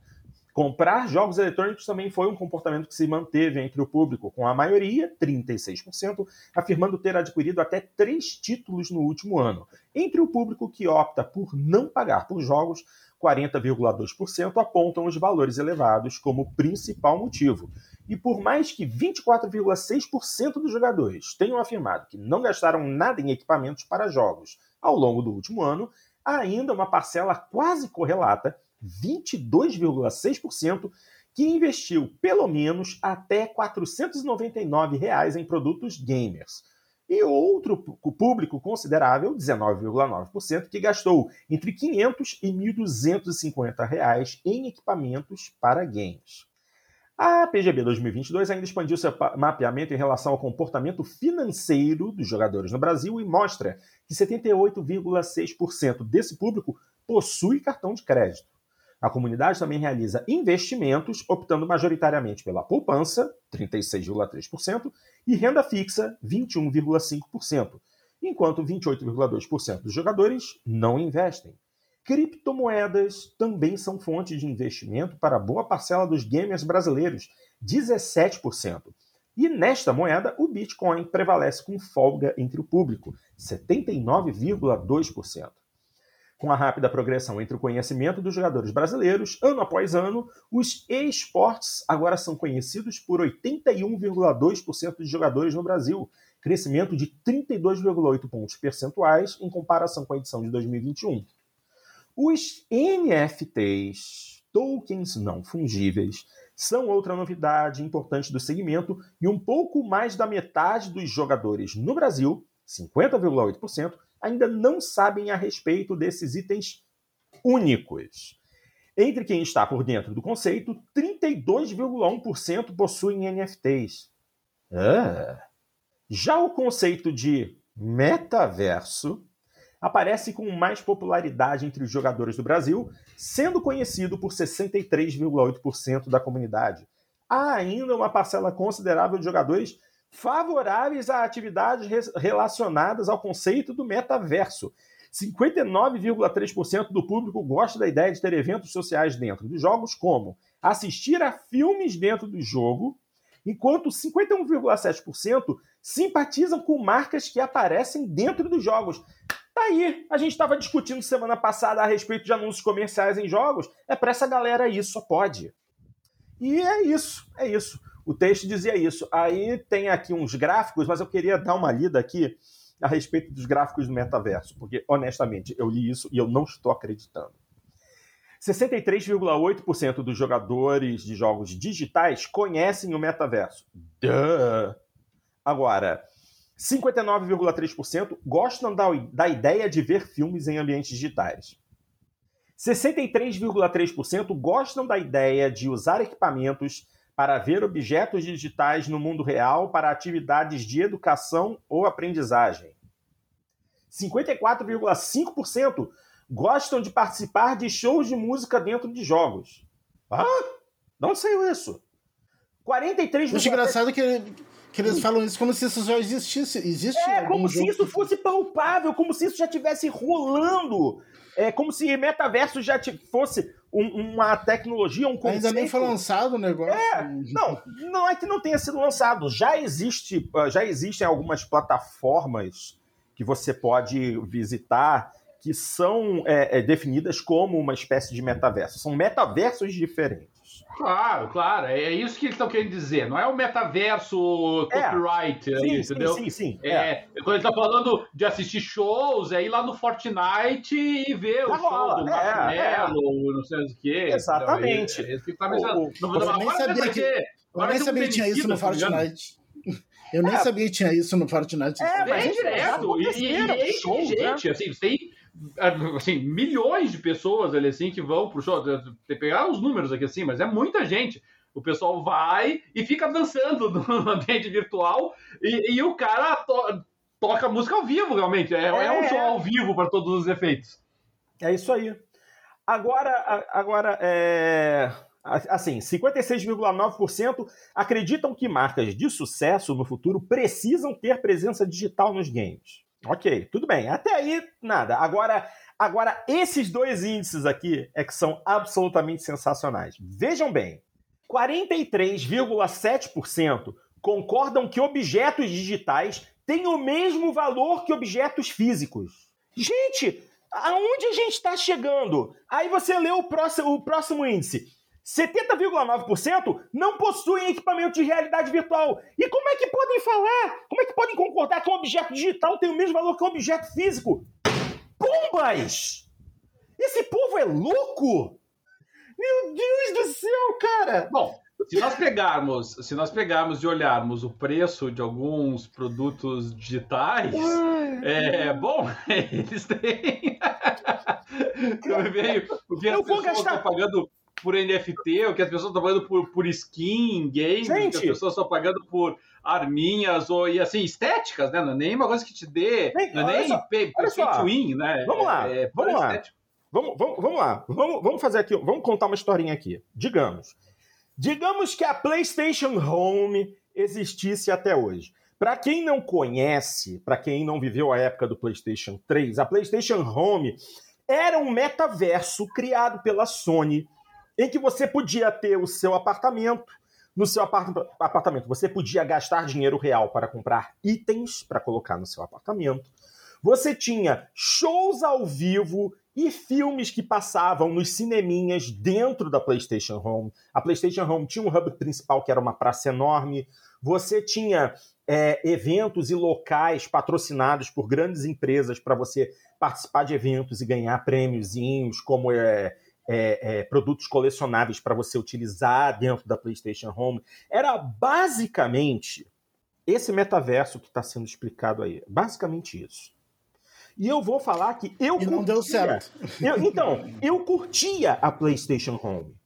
Comprar jogos eletrônicos também foi um comportamento que se manteve entre o público, com a maioria, 36%, afirmando ter adquirido até três títulos no último ano. Entre o público que opta por não pagar por jogos, 40,2% apontam os valores elevados como principal motivo. E por mais que 24,6% dos jogadores tenham afirmado que não gastaram nada em equipamentos para jogos ao longo do último ano, ainda uma parcela quase correlata 22,6%, que investiu pelo menos até 499 reais em produtos gamers. E outro público considerável, 19,9%, que gastou entre 500 e 1.250 reais em equipamentos para games. A PGB 2022 ainda expandiu seu mapeamento em relação ao comportamento financeiro dos jogadores no Brasil e mostra que 78,6% desse público possui cartão de crédito. A comunidade também realiza investimentos, optando majoritariamente pela poupança, 36,3%, e renda fixa, 21,5%, enquanto 28,2% dos jogadores não investem. Criptomoedas também são fonte de investimento para boa parcela dos gamers brasileiros, 17%. E nesta moeda, o Bitcoin prevalece com folga entre o público, 79,2%. Com a rápida progressão entre o conhecimento dos jogadores brasileiros, ano após ano, os esportes agora são conhecidos por 81,2% de jogadores no Brasil, crescimento de 32,8 pontos percentuais em comparação com a edição de 2021. Os NFTs, tokens não fungíveis, são outra novidade importante do segmento e um pouco mais da metade dos jogadores no Brasil, 50,8%, ainda não sabem a respeito desses itens únicos. Entre quem está por dentro do conceito, 32,1% possuem NFTs. Ah. Já o conceito de metaverso aparece com mais popularidade entre os jogadores do Brasil, sendo conhecido por 63,8% da comunidade. Há ainda uma parcela considerável de jogadores favoráveis a atividades relacionadas ao conceito do metaverso. 59,3% do público gosta da ideia de ter eventos sociais dentro dos jogos, como assistir a filmes dentro do jogo, enquanto 51,7% simpatizam com marcas que aparecem dentro dos jogos. Tá aí, a gente estava discutindo semana passada a respeito de anúncios comerciais em jogos. É para essa galera aí, só pode. E é isso, é isso. O texto dizia isso. Aí tem aqui uns gráficos, mas eu queria dar uma lida aqui a respeito dos gráficos do metaverso, porque honestamente eu li isso e eu não estou acreditando. 63,8% dos jogadores de jogos digitais conhecem o metaverso. Duh. Agora, 59,3% gostam da, da ideia de ver filmes em ambientes digitais. 63,3% gostam da ideia de usar equipamentos para ver objetos digitais no mundo real para atividades de educação ou aprendizagem. 54,5% gostam de participar de shows de música dentro de jogos. Ah, onde saiu isso? 43,3%. Eu acho engraçado que, que eles falam isso como se isso já existisse. Existe é, como se isso fosse palpável, como se isso já estivesse rolando. É como se metaverso já fosse um, uma tecnologia, um conceito. Ainda nem foi lançado o negócio. É, não, não é que não tenha sido lançado. Já existe, já existem algumas plataformas que você pode visitar que são é, é, definidas como uma espécie de metaverso. São metaversos diferentes. Claro, claro. É isso que eles estão querendo dizer. Não é o metaverso é. copyright, é. sim, entendeu? Sim, sim, sim. É, é. Quando ele está falando de assistir shows, é ir lá no Fortnite e ver o show do é, é. não sei o quê. Exatamente. Então, é, que tá eu nem sabia que, eu nem sabia que tinha isso no Fortnite. Eu nem sabia que tinha isso no Fortnite. É, mas é direto. E, e, e, show, né? gente, assim, tem assim, milhões de pessoas ali, assim, que vão pro show. Tem que pegar os números aqui assim, mas é muita gente. O pessoal vai e fica dançando no ambiente virtual e, e o cara to toca música ao vivo, realmente. É, é, é um show ao vivo para todos os efeitos. É isso aí. Agora, agora é... assim, 56,9% acreditam que marcas de sucesso no futuro precisam ter presença digital nos games. Ok, tudo bem. Até aí, nada. Agora, agora esses dois índices aqui é que são absolutamente sensacionais. Vejam bem, 43,7% concordam que objetos digitais têm o mesmo valor que objetos físicos. Gente, aonde a gente está chegando? Aí você lê o próximo, o próximo índice. 70,9% não possuem equipamento de realidade virtual. E como é que podem falar? Como é que podem concordar que um objeto digital tem o mesmo valor que um objeto físico? Bombas! Esse povo é louco! Meu Deus do céu, cara! Bom, se nós pegarmos, se nós pegarmos e olharmos o preço de alguns produtos digitais, Ai, é bom, eles têm. Eu, veio, eu vou gastar pagando por NFT, o que as pessoas estão pagando por, por skin em game, o que as pessoas estão pagando por arminhas ou e assim estéticas, né? Não é nem uma coisa que te dê, não é nem pay, pay to win, né? Vamos lá, é, é vamos lá. Vamos, vamos, vamos lá. Vamos, vamos fazer aqui, vamos contar uma historinha aqui. Digamos. Digamos que a PlayStation Home existisse até hoje. Para quem não conhece, para quem não viveu a época do PlayStation 3, a PlayStation Home era um metaverso criado pela Sony em que você podia ter o seu apartamento. No seu apartamento, você podia gastar dinheiro real para comprar itens para colocar no seu apartamento. Você tinha shows ao vivo e filmes que passavam nos cineminhas dentro da PlayStation Home. A PlayStation Home tinha um hub principal que era uma praça enorme. Você tinha é, eventos e locais patrocinados por grandes empresas para você participar de eventos e ganhar prêmiozinhos, como é, é, é, produtos colecionáveis para você utilizar dentro da PlayStation Home. Era basicamente esse metaverso que está sendo explicado aí. Basicamente isso. E eu vou falar que eu e não deu certo. Eu, então, eu curtia a PlayStation Home.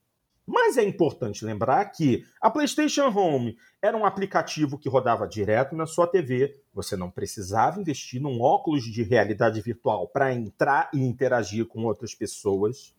Mas é importante lembrar que a PlayStation Home era um aplicativo que rodava direto na sua TV. Você não precisava investir num óculos de realidade virtual para entrar e interagir com outras pessoas.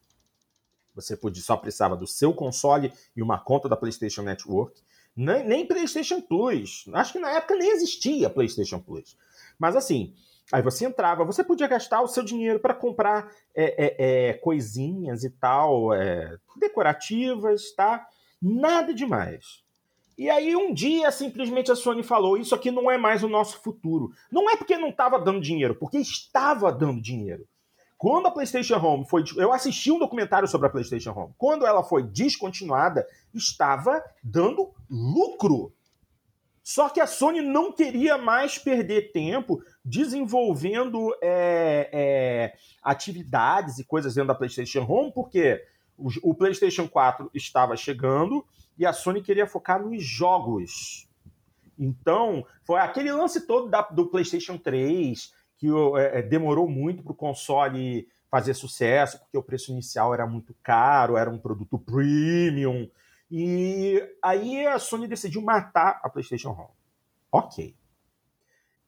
Você podia, só precisava do seu console e uma conta da PlayStation Network. Nem, nem PlayStation Plus. Acho que na época nem existia PlayStation Plus. Mas assim, aí você entrava, você podia gastar o seu dinheiro para comprar é, é, é, coisinhas e tal, é, decorativas, tá? Nada demais. E aí um dia simplesmente a Sony falou: isso aqui não é mais o nosso futuro. Não é porque não estava dando dinheiro, porque estava dando dinheiro. Quando a PlayStation Home foi. Eu assisti um documentário sobre a PlayStation Home. Quando ela foi descontinuada, estava dando lucro. Só que a Sony não queria mais perder tempo desenvolvendo é, é, atividades e coisas dentro da PlayStation Home, porque o, o, PlayStation 4 estava chegando e a Sony queria focar nos jogos. Então, foi aquele lance todo da, do PlayStation 3, que é, é, demorou muito para o console fazer sucesso, porque o preço inicial era muito caro, era um produto premium. E aí a Sony decidiu matar a PlayStation Home. Ok.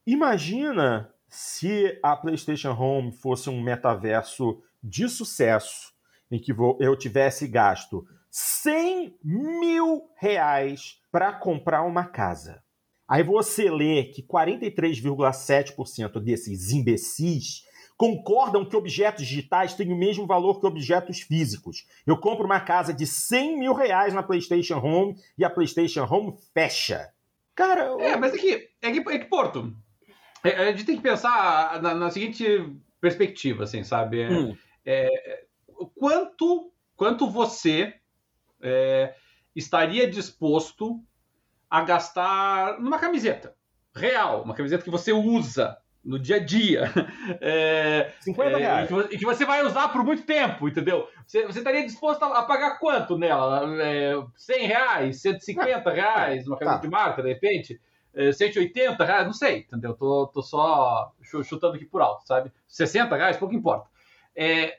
Imagina se a PlayStation Home fosse um metaverso de sucesso, em que eu tivesse gasto 100 mil reais para comprar uma casa. Aí você lê que 43,7% desses imbecis concordam que objetos digitais têm o mesmo valor que objetos físicos. Eu compro uma casa de 100 mil reais na PlayStation Home e a PlayStation Home fecha. Cara. Eu... É, mas é que, é que, é que Porto. É, a gente tem que pensar na, na seguinte perspectiva, assim, sabe? É, hum. É, quanto, quanto você é, estaria disposto a gastar numa camiseta real, uma camiseta que você usa no dia a dia. É, 50 é, reais. E que, você vai usar por muito tempo, entendeu? Você, você estaria disposto a, a, pagar quanto nela? É, 100 reais, 150 reais, uma camiseta tá. de marca, de repente? É, 180 reais, não sei, entendeu? Tô, tô só chutando aqui por alto, sabe? 60 reais, pouco importa. É,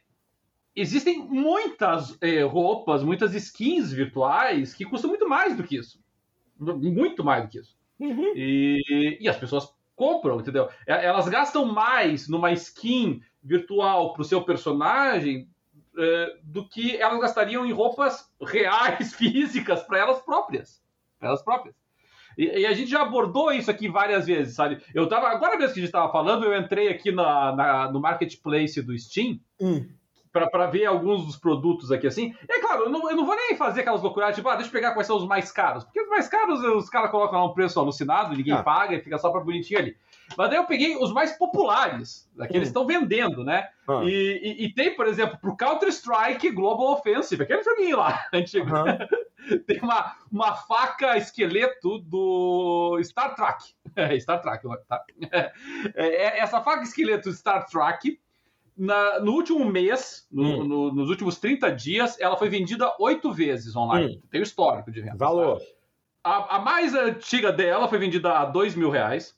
existem muitas é, roupas, muitas skins virtuais que custam muito mais do que isso muito mais do que isso. Uhum. E, e as pessoas compram, entendeu? Elas gastam mais numa skin virtual para o seu personagem é, do que elas gastariam em roupas reais, físicas, para elas próprias. Pra elas próprias. E, e, a gente já abordou isso aqui várias vezes, sabe? Eu tava, agora mesmo que a gente estava falando, eu entrei aqui na, na, no marketplace do Steam. Hum para ver alguns dos produtos aqui assim. E é claro, eu não, eu não vou nem fazer aquelas loucuras, tipo, ah, deixa eu pegar quais são os mais caros. Porque os mais caros, os caras colocam lá um preço alucinado, ninguém ah. paga e fica só para bonitinho ali. Mas daí eu peguei os mais populares, que eles estão vendendo, né? Ah. E, e, e, tem, por exemplo, pro Counter-Strike Global Offensive, aquele joguinho lá, antigo. tem uma, uma faca esqueleto do Star Trek. É, Star Trek, tá? É, é, essa faca esqueleto Star Trek na, no último mês, no, hum. no, nos últimos 30 dias, ela foi vendida oito vezes online. Hum. Tem o histórico de venda. Valor. A, a, mais antiga dela foi vendida a dois mil reais.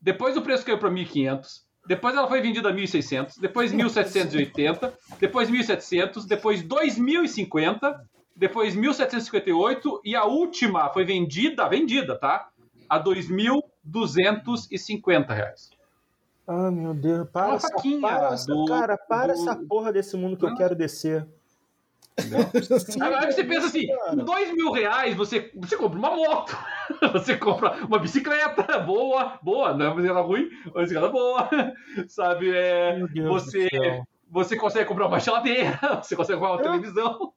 Depois o preço caiu para 1.500. Depois ela foi vendida a 1.600. Depois 1.780. depois 1.700. Depois 2.050. Depois 1.758. E a última foi vendida, vendida, tá? A 2.250 reais. Ah, meu Deus, para Uma essa, faquinha para essa, do- cara, para do- essa porra desse mundo que eu quero descer. Aí você pensa assim, cara. com dois mil reais você, você compra uma moto, você compra uma bicicleta boa, boa, não é uma bicicleta ruim, uma bicicleta boa, sabe? É, você. Você consegue comprar uma geladeira, você consegue comprar uma É. televisão,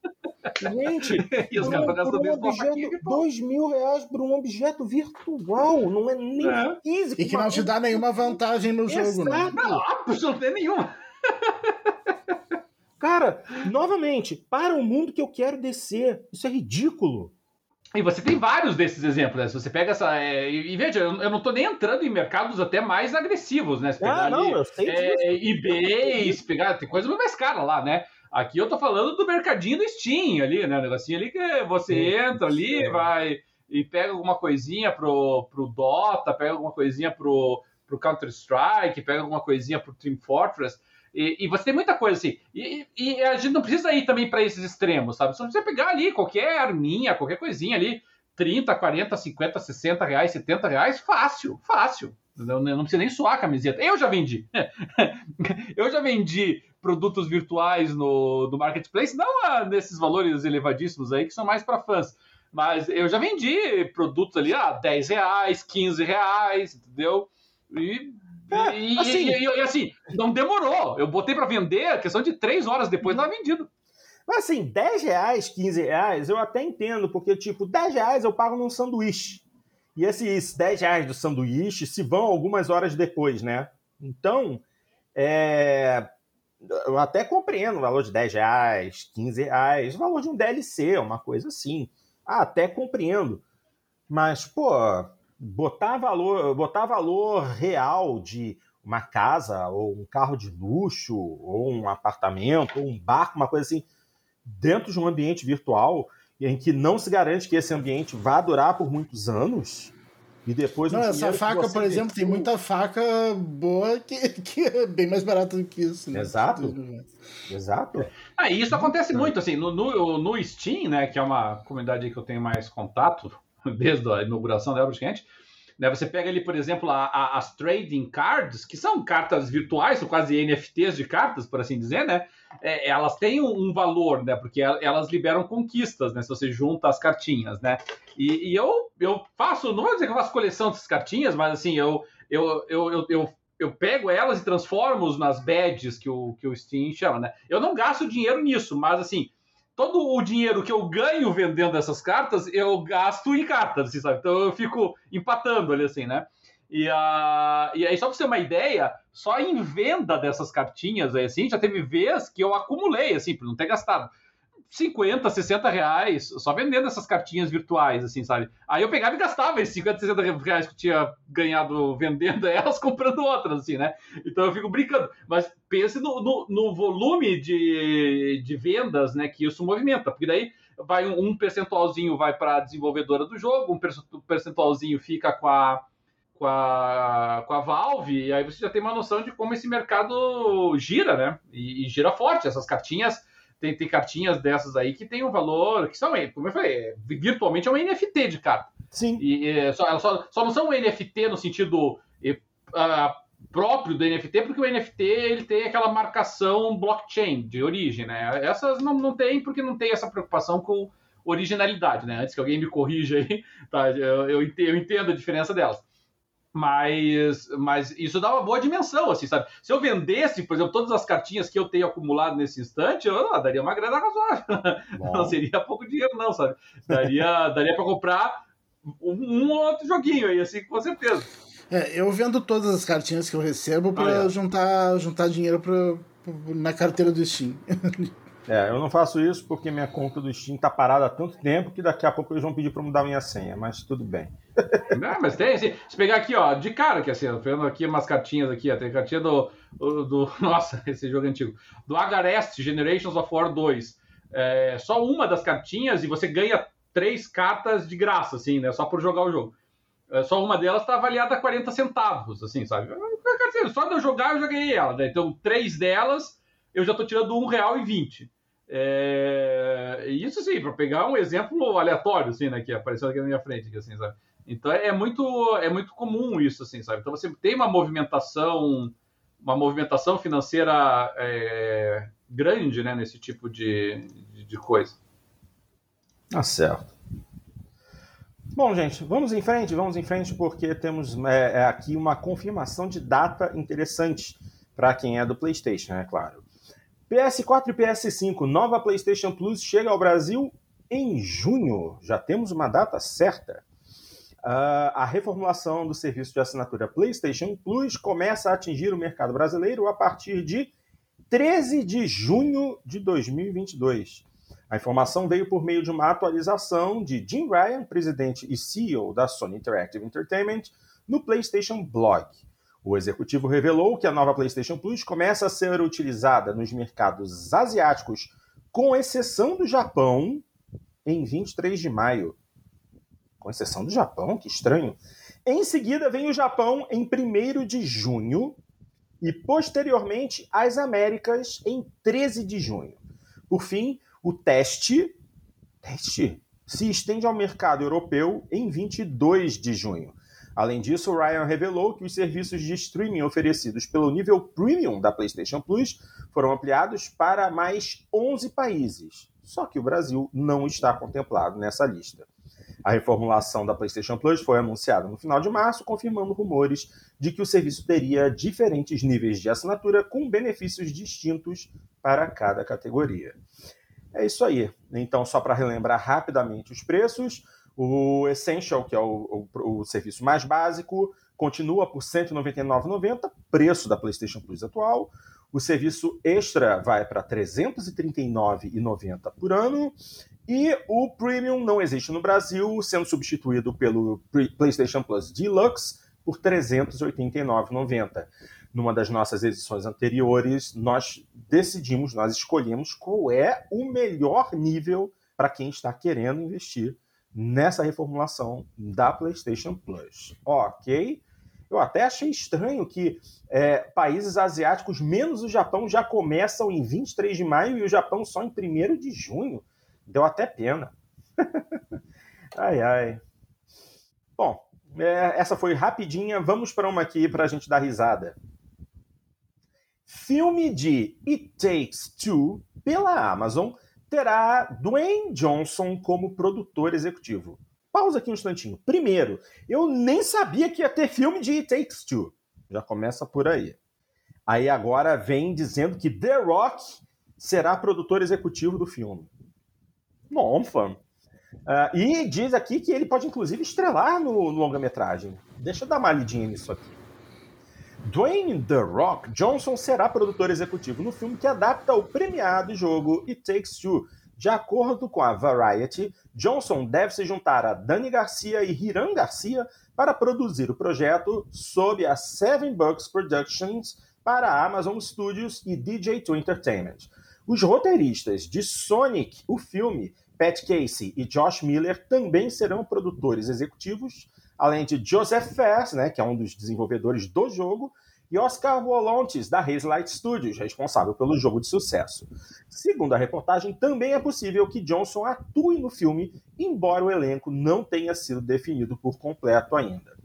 Gente, e os por caras um, estão gastando dois mil reais por um objeto virtual, não é nem É. físico. E que não te dá nenhuma vantagem no jogo, né? Exato. Não, absolutamente nenhuma. Cara, novamente, para o mundo que eu quero descer. Isso é ridículo. E você tem vários desses exemplos, né? Se você pega essa. é, e, e veja, eu eu não tô nem entrando em mercados até mais agressivos, né? Se pegar Ah, não, ali, eu sei disso. é, eBay, se pegar, tem coisa mais cara lá, né? Aqui eu tô falando do mercadinho do Steam ali, né? O negocinho ali que você Meu entra ali, céu. vai e pega alguma coisinha pro, pro Dota, pega alguma coisinha pro, pro Counter-Strike, pega alguma coisinha pro Team Fortress. E, e você tem muita coisa assim. E, e a gente não precisa ir também para esses extremos, sabe? Só precisa pegar ali qualquer arminha, qualquer coisinha ali, 30, 40, 50, 60 reais, 70 reais, fácil, fácil. Não, não precisa nem suar a camiseta. Eu já vendi. Eu já vendi produtos virtuais no, no marketplace, não ah, nesses valores elevadíssimos aí, que são mais para fãs. Mas eu já vendi produtos ali a 10 reais, 15 reais, entendeu? E, É, e, assim- e- e- e assim, não demorou. Eu botei para vender, questão de 3 horas depois estava vendido. Mas assim, 10 reais, 15 reais, eu até entendo, porque, tipo, 10 reais eu pago num sanduíche. E esses 10 reais do sanduíche se vão algumas horas depois, né? Então, é, eu até compreendo o valor de 10 reais, 15 reais, o valor de um DLC, uma coisa assim. Ah, até compreendo. Mas, pô, botar valor, botar valor real de uma casa, ou um carro de luxo, ou um apartamento, ou um barco, uma coisa assim, dentro de um ambiente virtual em que não se garante que esse ambiente vá durar por muitos anos e depois Não, essa faca, por exemplo, tem muita faca boa que, que é bem mais barata do que isso. Né? Exato. Exato. Ah, e isso acontece muito, assim, no, no, no Steam, né, que é uma comunidade que eu tenho mais contato desde a inauguração dela, praticamente, né, você pega ali, por exemplo, a- a- as trading cards, que são cartas virtuais, são quase NFTs de cartas, por assim dizer, né, é, elas têm um, um valor, né, porque el- elas liberam conquistas, né, se você junta as cartinhas, né, e, e eu, eu faço, não vou dizer que eu faço coleção dessas cartinhas, mas assim, eu, eu, eu, eu, eu eu pego elas e transformo nas badges que o, que o Steam chama, né? Eu não gasto dinheiro nisso, mas assim, todo o dinheiro que eu ganho vendendo essas cartas, eu gasto em cartas, assim, sabe? Então eu fico empatando ali, assim, né? E, a, e aí, só pra você ter uma ideia, só em venda dessas cartinhas aí, assim, já teve vez que eu acumulei, assim, por não ter gastado. 50, 60 reais só vendendo essas cartinhas virtuais, assim, sabe? Aí eu pegava e gastava esses 50, 60 reais que eu tinha ganhado vendendo elas, comprando outras, assim, né? Então eu fico brincando. Mas pense no, no, no volume de, de vendas, né, que isso movimenta, porque daí vai um, um percentualzinho vai para a desenvolvedora do jogo, um perce- percentualzinho fica com a com a, com a Valve, e aí você já tem uma noção de como esse mercado gira, né? E, e gira forte. Essas cartinhas tem, tem cartinhas dessas aí que tem um valor, que são, como eu falei, é, virtualmente é um NFT de carta. Sim. E é, só, elas só, só não são um NFT no sentido é, próprio do NFT, porque o NFT ele tem aquela marcação blockchain de origem, né? Essas não, não tem, porque não tem essa preocupação com originalidade, né? Antes que alguém me corrija aí, tá? Eu, eu entendo a diferença delas. Mas, mas isso dá uma boa dimensão, assim, sabe? Se eu vendesse, por exemplo, todas as cartinhas que eu tenho acumulado nesse instante, eu ah, daria uma grana razoável. Não seria pouco dinheiro, não, sabe? Daria, daria para comprar um, um ou outro joguinho aí, assim, com certeza. É, eu vendo todas as cartinhas que eu recebo pra Ah, é. juntar, juntar dinheiro pra, na carteira do Steam. É, eu não faço isso porque minha conta do Steam tá parada há tanto tempo que daqui a pouco eles vão pedir para mudar minha senha, mas tudo bem. Ah, mas tem, assim, se pegar aqui, ó, de cara, que assim, eu tô vendo aqui umas cartinhas aqui, ó, tem cartinha do, do, nossa, esse jogo é antigo, do Agarest Generations of War 2. É, só uma das cartinhas e você ganha três cartas de graça, assim, né, só por jogar o jogo. É, só uma delas tá avaliada a 40 centavos, assim, sabe? Dizer, Só de eu jogar eu já ganhei ela, né? Então, três delas eu já tô tirando R$1,20. É... e Isso sim, para pegar um exemplo aleatório, assim, né? Que apareceu aqui na minha frente, assim, sabe? Então é, é muito, é muito comum isso, assim, sabe? Então você tem uma movimentação, uma movimentação financeira é, grande, né, nesse tipo de, de, de coisa. Tá certo. Bom, gente, vamos em frente, vamos em frente, porque temos é, é aqui uma confirmação de data interessante para quem é do PlayStation, é claro. PS4 e PS5, nova PlayStation Plus chega ao Brasil em junho. Já temos uma data certa. Uh, a reformulação do serviço de assinatura PlayStation Plus começa a atingir o mercado brasileiro a partir de 13 de junho de 2022. A informação veio por meio de uma atualização de Jim Ryan, presidente e CEO da Sony Interactive Entertainment, no PlayStation Blog. O executivo revelou que a nova PlayStation Plus começa a ser utilizada nos mercados asiáticos, com exceção do Japão, em 23 de maio. Com exceção do Japão, que estranho. Em seguida vem o Japão em 1 de junho e posteriormente as Américas em 13 de junho. Por fim, o teste, teste se estende ao mercado europeu em 22 de junho. Além disso, o Ryan revelou que os serviços de streaming oferecidos pelo nível premium da PlayStation Plus foram ampliados para mais 11 países. Só que o Brasil não está contemplado nessa lista. A reformulação da PlayStation Plus foi anunciada no final de março, confirmando rumores de que o serviço teria diferentes níveis de assinatura com benefícios distintos para cada categoria. É isso aí. Então, só para relembrar rapidamente os preços, o Essential, que é o, o, o serviço mais básico, continua por R$ 199,90, preço da PlayStation Plus atual. O serviço extra vai para R$ 339,90 por ano. E o Premium não existe no Brasil, sendo substituído pelo PlayStation Plus Deluxe por R$ 389,90 numa das nossas edições anteriores, nós decidimos, nós escolhemos qual é o melhor nível para quem está querendo investir nessa reformulação da PlayStation Plus. Ok? Eu até achei estranho que é, países asiáticos, menos o Japão, já começam em 23 de maio e o Japão só em 1 de junho. Deu até pena. ai, ai. Bom, é, essa foi rapidinha. Vamos para uma aqui para a gente dar risada. Filme de It Takes Two pela Amazon terá Dwayne Johnson como produtor executivo. Pausa aqui um instantinho. Primeiro, eu nem sabia que ia ter filme de It Takes Two. Já começa por aí. Aí agora vem dizendo que The Rock será produtor executivo do filme. Bom, fã. Uh, e diz aqui que ele pode inclusive estrelar no, no longa-metragem. Deixa eu dar uma lidinha nisso aqui. Dwayne The Rock Johnson será produtor executivo no filme que adapta o premiado jogo It Takes Two. De acordo com a Variety, Johnson deve se juntar a Dani Garcia e Hiram Garcia para produzir o projeto sob a Seven Bucks Productions para a Amazon Studios e DJ2 Entertainment. Os roteiristas de Sonic, o filme, Pat Casey e Josh Miller também serão produtores executivos além de Joseph Fares, né, que é um dos desenvolvedores do jogo, e Oscar Wolontes, da Hazelight Studios, responsável pelo jogo de sucesso. Segundo a reportagem, também é possível que Johnson atue no filme, embora o elenco não tenha sido definido por completo ainda.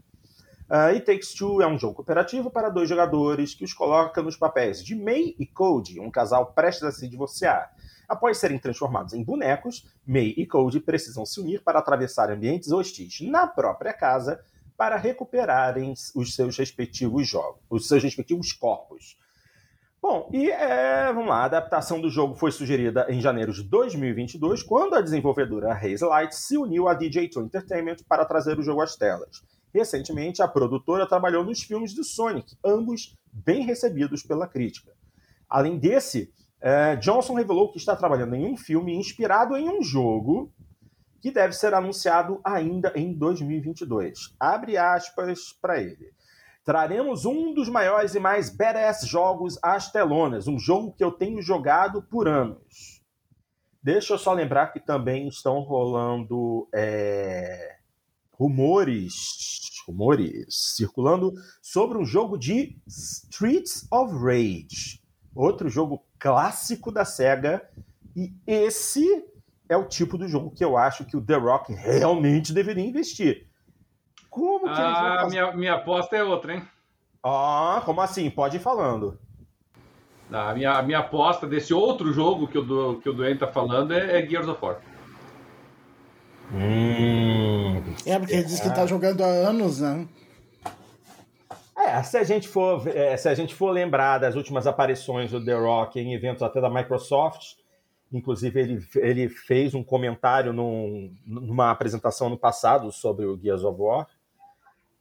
Uh, It Takes Two é um jogo cooperativo para dois jogadores que os coloca nos papéis de May e Cody, um casal prestes a se divorciar. Após serem transformados em bonecos, May e Cody precisam se unir para atravessar ambientes hostis na própria casa para recuperarem os seus respectivos jogos, os seus respectivos corpos. Bom, e é, vamos lá, a adaptação do jogo foi sugerida em janeiro de 2022, quando a desenvolvedora Hazelight se uniu à DJ2 Entertainment para trazer o jogo às telas. Recentemente, a produtora trabalhou nos filmes do Sonic, ambos bem recebidos pela crítica. Além desse, é, Johnson revelou que está trabalhando em um filme inspirado em um jogo que deve ser anunciado ainda em 2022. Abre aspas para ele. Traremos um dos maiores e mais badass jogos às telonas, um jogo que eu tenho jogado por anos. Deixa eu só lembrar que também estão rolando é, rumores, rumores circulando sobre um jogo de Streets of Rage, outro jogo clássico da SEGA. E esse é o tipo do jogo que eu acho que o The Rock realmente deveria investir. Como que ah, eles ah? Minha, minha aposta é outra, hein? Ah, como assim? Pode ir falando. A minha, a minha aposta desse outro jogo que o, do, que o Duane tá falando é, é Gears of War. Hum, é, porque ele diz que tá jogando há anos, né? É, se a gente for, é, se a gente for lembrar das últimas aparições do The Rock em eventos até da Microsoft, inclusive ele, ele fez um comentário num, numa apresentação no passado sobre o Gears of War,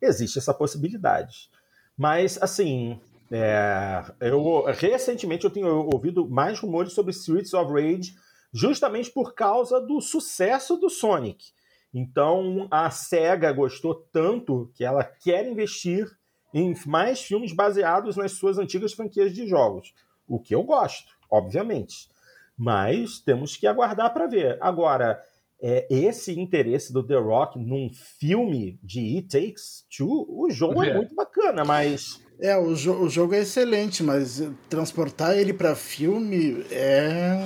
existe essa possibilidade. Mas, assim, é, eu recentemente eu tenho ouvido mais rumores sobre Streets of Rage, justamente por causa do sucesso do Sonic. Então a Sega gostou tanto que ela quer investir em mais filmes baseados nas suas antigas franquias de jogos. O que eu gosto, obviamente. Mas temos que aguardar para ver. Agora, é, esse interesse do The Rock num filme de It Takes Two, o jogo é, é muito bacana, mas. É, o, jo o jogo é excelente, mas transportar ele para filme é.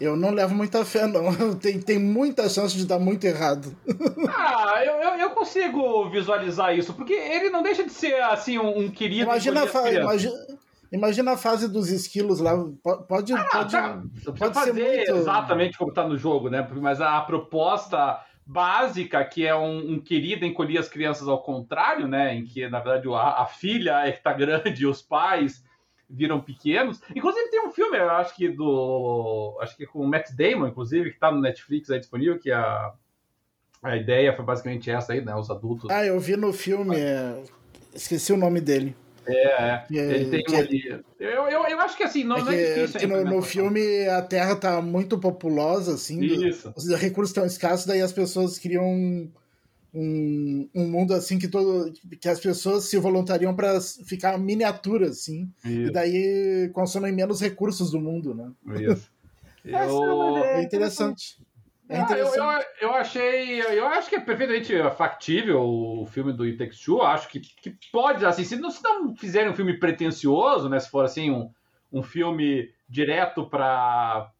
Eu não levo muita fé, não. Tem, tem muita chance de dar muito errado. Ah, eu, eu, eu consigo visualizar isso, porque ele não deixa de ser, assim, um, um querido. Imagina, fa imagina, imagina a fase dos esquilos lá. Pode, ah, pode, tá, pode fazer muito... exatamente como está no jogo, né? Mas a proposta básica, que é um, um, querido encolher as crianças ao contrário, né? Em que, na verdade, a, a filha é que tá grande e os pais viram pequenos. Inclusive tem um filme, eu acho que do. Acho que com o Matt Damon, inclusive, que tá no Netflix aí disponível, que a, a ideia foi basicamente essa aí, né? Os adultos. Ah, eu vi no filme. É... Esqueci o nome dele. É, é. ele tem que... um ali. Eu, eu, eu acho que assim, não é, que, é difícil. no, no filme a Terra tá muito populosa, assim. Isso. Os recursos estão escassos, daí as pessoas criam um, um mundo assim que todo que as pessoas se voluntariam para ficar miniaturas assim Isso. e daí consomem menos recursos do mundo né Isso. Eu... é interessante é. Ah, eu, eu, eu, achei. Eu acho que é perfeitamente factível o filme do It Takes Two. Acho que, que pode, assim, se não, se não fizerem um filme pretencioso, né? Se for assim, um, um filme direto para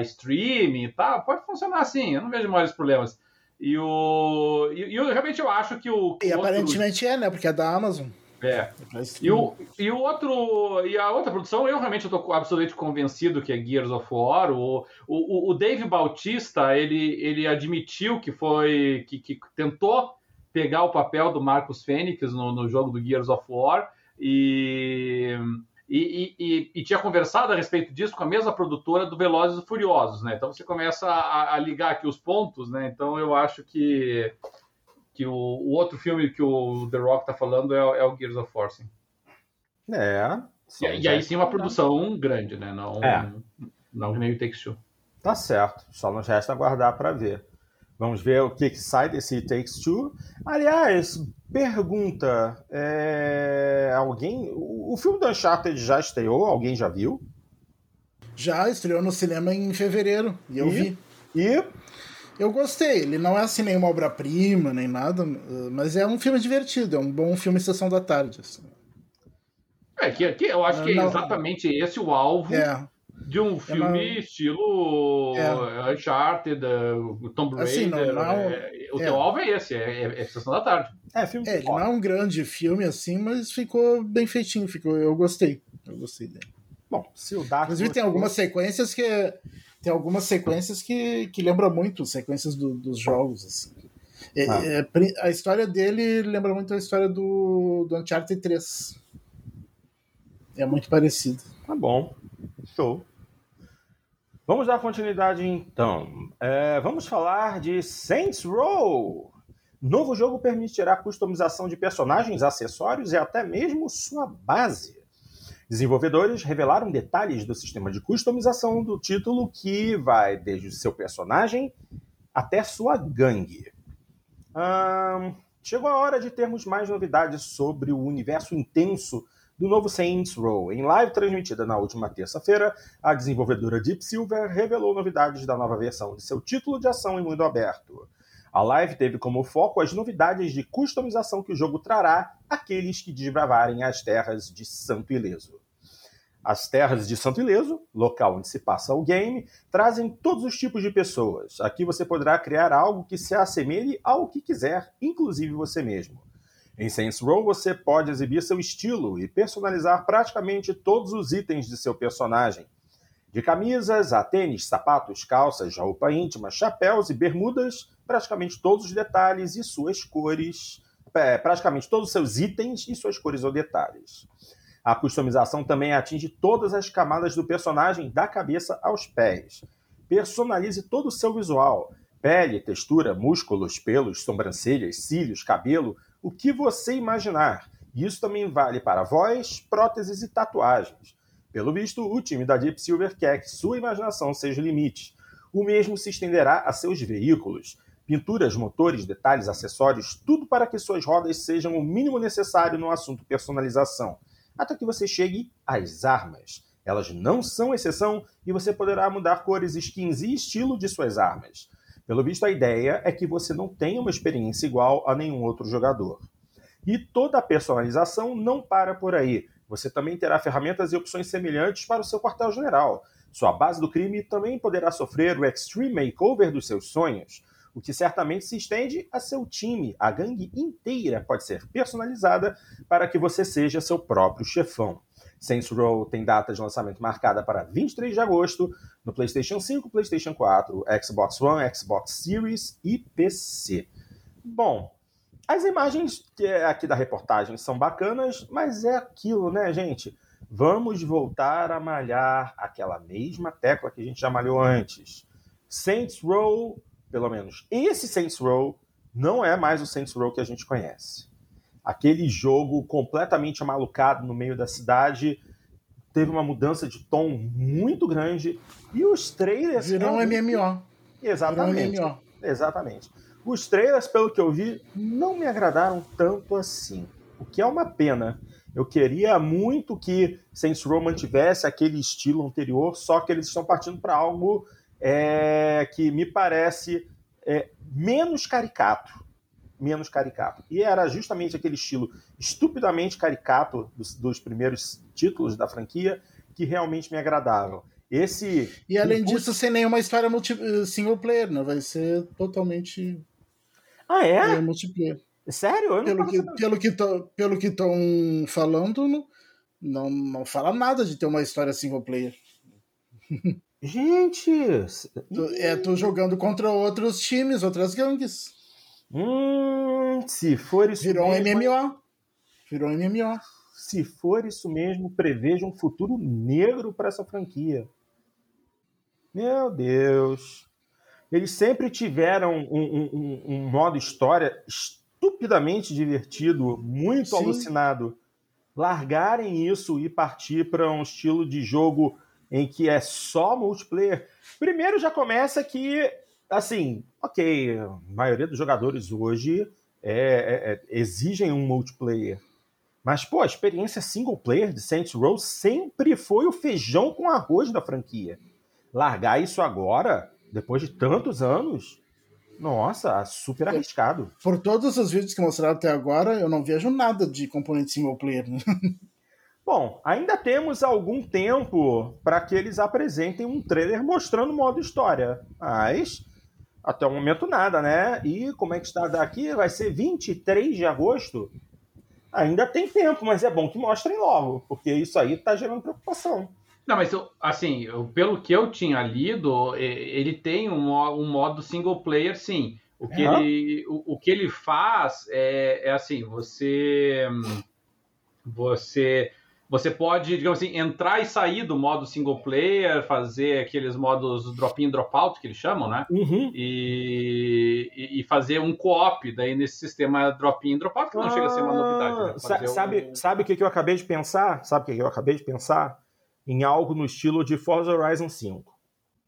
streaming e tal, pode funcionar assim. Eu não vejo maiores problemas. E o. E, eu realmente eu acho que o. E outro... aparentemente é, né? Porque é da Amazon. É. E o, e o outro. E a outra produção, eu realmente estou absolutamente convencido que é Gears of War. O, o, o Dave Bautista, ele, ele admitiu que foi. Que, que tentou pegar o papel do Marcus Fênix no, no jogo do Gears of War. E e, e, e, tinha conversado a respeito disso com a mesma produtora do Velozes e Furiosos, né? Então você começa a, a ligar aqui os pontos, né? Então eu acho que, que o, o outro filme que o The Rock tá falando é, é o Gears of War, sim. É. E, e, aí sim uma produção grande, né? Não, é. não nem o Take Two. Tá certo. Só nos resta aguardar para ver. Vamos ver o que, que sai desse Takes Two. Aliás, pergunta: é... alguém. O filme do Uncharted já estreou? Alguém já viu? Já estreou no cinema em fevereiro. E eu e? vi. E? Eu gostei. Ele não é assim nenhuma obra-prima, nem nada, mas é um filme divertido. É um bom filme Sessão da Tarde. Assim. É, que, que eu acho que é exatamente esse o alvo. É de um filme é uma... estilo é. Uncharted, Tomb assim, Raider. Assim, não, não é, o é. teu alvo é esse, é, é, é Sessão da Tarde. É, filme é, ele não é um grande filme assim, mas ficou bem feitinho, ficou, eu gostei. Eu gostei dele. Bom, se o Dark Inclusive tem algumas sequências que tem algumas sequências que, que lembram muito sequências do, dos jogos assim. É, ah. é, a história dele lembra muito a história do, do Uncharted 3. É muito parecido. Tá bom. Show. Vamos dar continuidade então. É, vamos falar de Saints Row. Novo jogo permitirá customização de personagens, acessórios e até mesmo sua base. Desenvolvedores revelaram detalhes do sistema de customização do título que vai desde seu personagem até sua gangue. Hum, chegou a hora de termos mais novidades sobre o universo intenso do novo Saints Row. Em live transmitida na última terça-feira, a desenvolvedora Deep Silver revelou novidades da nova versão de seu título de ação em mundo aberto. A live teve como foco as novidades de customização que o jogo trará àqueles que desbravarem as terras de Santo Ileso. As terras de Santo Ileso, local onde se passa o game, trazem todos os tipos de pessoas. Aqui você poderá criar algo que se assemelhe ao que quiser, inclusive você mesmo. Em Saints Row você pode exibir seu estilo e personalizar praticamente todos os itens de seu personagem. De camisas a tênis, sapatos, calças, roupa íntima, chapéus e bermudas, praticamente todos os detalhes e suas cores, é, praticamente todos os seus itens e suas cores ou detalhes. A customização também atinge todas as camadas do personagem, da cabeça aos pés. Personalize todo o seu visual: pele, textura, músculos, pelos, sobrancelhas, cílios, cabelo, o que você imaginar. Isso também vale para voz, próteses e tatuagens. Pelo visto, o time da Deep Silver quer que sua imaginação seja o limite. O mesmo se estenderá a seus veículos. Pinturas, motores, detalhes, acessórios, tudo para que suas rodas sejam o mínimo necessário no assunto personalização até que você chegue às armas. Elas não são exceção e você poderá mudar cores, skins e estilo de suas armas. Pelo visto, a ideia é que você não tenha uma experiência igual a nenhum outro jogador. E toda a personalização não para por aí. Você também terá ferramentas e opções semelhantes para o seu quartel-general. Sua base do crime também poderá sofrer o extreme makeover dos seus sonhos o que certamente se estende a seu time. A gangue inteira pode ser personalizada para que você seja seu próprio chefão. Saints Row tem data de lançamento marcada para 23 de agosto no PlayStation 5, PlayStation 4, Xbox One, Xbox Series e PC. Bom, as imagens aqui da reportagem são bacanas, mas é aquilo, né, gente? Vamos voltar a malhar aquela mesma tecla que a gente já malhou antes. Saints Row pelo menos esse Saints Row não é mais o Saints Row que a gente conhece. Aquele jogo completamente amalucado no meio da cidade teve uma mudança de tom muito grande e os trailers virou um MMO. Exatamente. Virou um MMO. Exatamente. Os trailers, pelo que eu vi, não me agradaram tanto assim, o que é uma pena. Eu queria muito que Saints Row mantivesse aquele estilo anterior, só que eles estão partindo para algo é, que me parece é, menos caricato. Menos caricato. E era justamente aquele estilo estupidamente caricato dos, dos primeiros títulos da franquia que realmente me agradavam. Esse. E além disso, sem nenhuma história multi... single player, né? Vai ser totalmente. Ah, é? multiplayer. Sério? pelo, que, pelo, que pelo que estão falando, não, não, fala nada de ter uma história single player. Gente! É, tô jogando contra outros times, outras gangues. Hum, se for isso Virou mesmo, um MMO. Virou um MMO. Se for isso mesmo, preveja um futuro negro para essa franquia. Meu Deus. Eles sempre tiveram um, um, um, modo história estupidamente divertido, muito Sim. alucinado. Largarem isso e partir para um estilo de jogo em que é só multiplayer, primeiro já começa que, assim, ok, a maioria dos jogadores hoje é, é, é, exigem um multiplayer. Mas, pô, a experiência single player de Saints Row sempre foi o feijão com arroz da franquia. Largar isso agora, depois de tantos anos, nossa, super arriscado. Por todos os vídeos que mostraram até agora, eu não vejo nada de componente single player. Né? Bom, ainda temos algum tempo para que eles apresentem um trailer mostrando o modo história. Mas até o momento nada, né? E como é que está daqui? Vai ser 23 de agosto? Ainda tem tempo, mas é bom que mostrem logo, porque isso aí está gerando preocupação. Não, mas assim, pelo que eu tinha lido, ele tem um, um modo single player, sim. O que, é. ele, o, o, que ele faz é, é assim, você. Você você pode, digamos assim, entrar e sair do modo single player, fazer aqueles modos drop-in, drop-out, que eles chamam, né? Uhum. E, e, fazer um co-op daí nesse sistema drop-in, drop-out, que não ah, chega a ser uma novidade. Né? Sa sabe, um... sabe o que eu acabei de pensar? Sabe o que eu acabei de pensar? Em algo no estilo de Forza Horizon 5.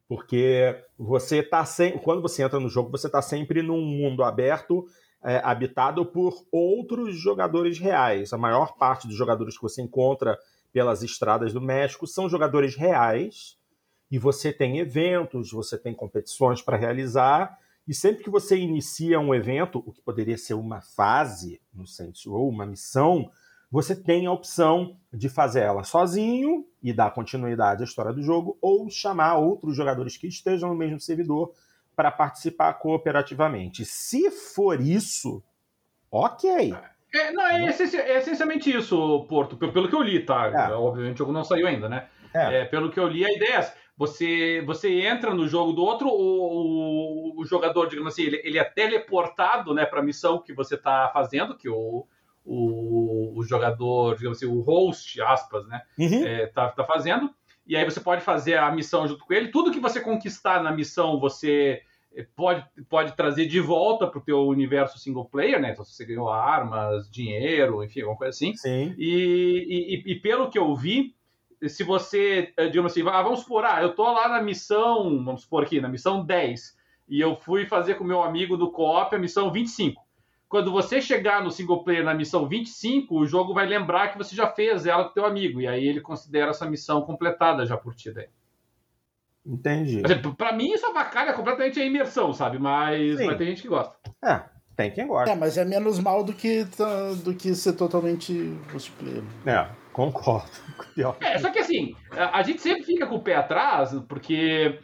Porque você tá sempre. Quando você entra no jogo, você está sempre num mundo aberto é, habitado por outros jogadores reais. A maior parte dos jogadores que você encontra pelas estradas do México são jogadores reais. E você tem eventos, você tem competições para realizar. E sempre que você inicia um evento, o que poderia ser uma fase no Saints Row, uma missão, você tem a opção de fazer ela sozinho e dar continuidade à história do jogo, ou chamar outros jogadores que estejam no mesmo servidor para participar cooperativamente. Se for isso, ok. É, não, é, é, essencialmente isso, Porto, pelo que eu li, tá? É. Obviamente o jogo não saiu ainda, né? É. é. pelo que eu li, a ideia é essa. Você, você entra no jogo do outro, o, o, o jogador, digamos assim, ele, ele é teleportado né, para a missão que você está fazendo, que o, o, o, jogador, digamos assim, o host, aspas, né, uhum. é, tá, tá fazendo. E aí você pode fazer a missão junto com ele. Tudo que você conquistar na missão, você pode, pode trazer de volta para o teu universo single player, né? Então, se você ganhou armas, dinheiro, enfim, alguma coisa assim. Sim. E, e, e pelo que eu vi, se você, eh, digamos assim, ah, vamos supor, ah, eu tô lá na missão, vamos supor aqui, na missão 10, e eu fui fazer com meu amigo do co-op a missão 25. Quando você chegar no single player na missão 25, o jogo vai lembrar que você já fez ela com teu amigo, e aí ele considera essa missão completada já por ti daí. Entendi. Para mim, isso avacalha completamente a imersão, sabe? Mas, mas tem gente que gosta. É, tem quem gosta. É, mas é menos mal do que, do que ser totalmente multiplayer. É, concordo. É, só que assim, a gente sempre fica com o pé atrás, porque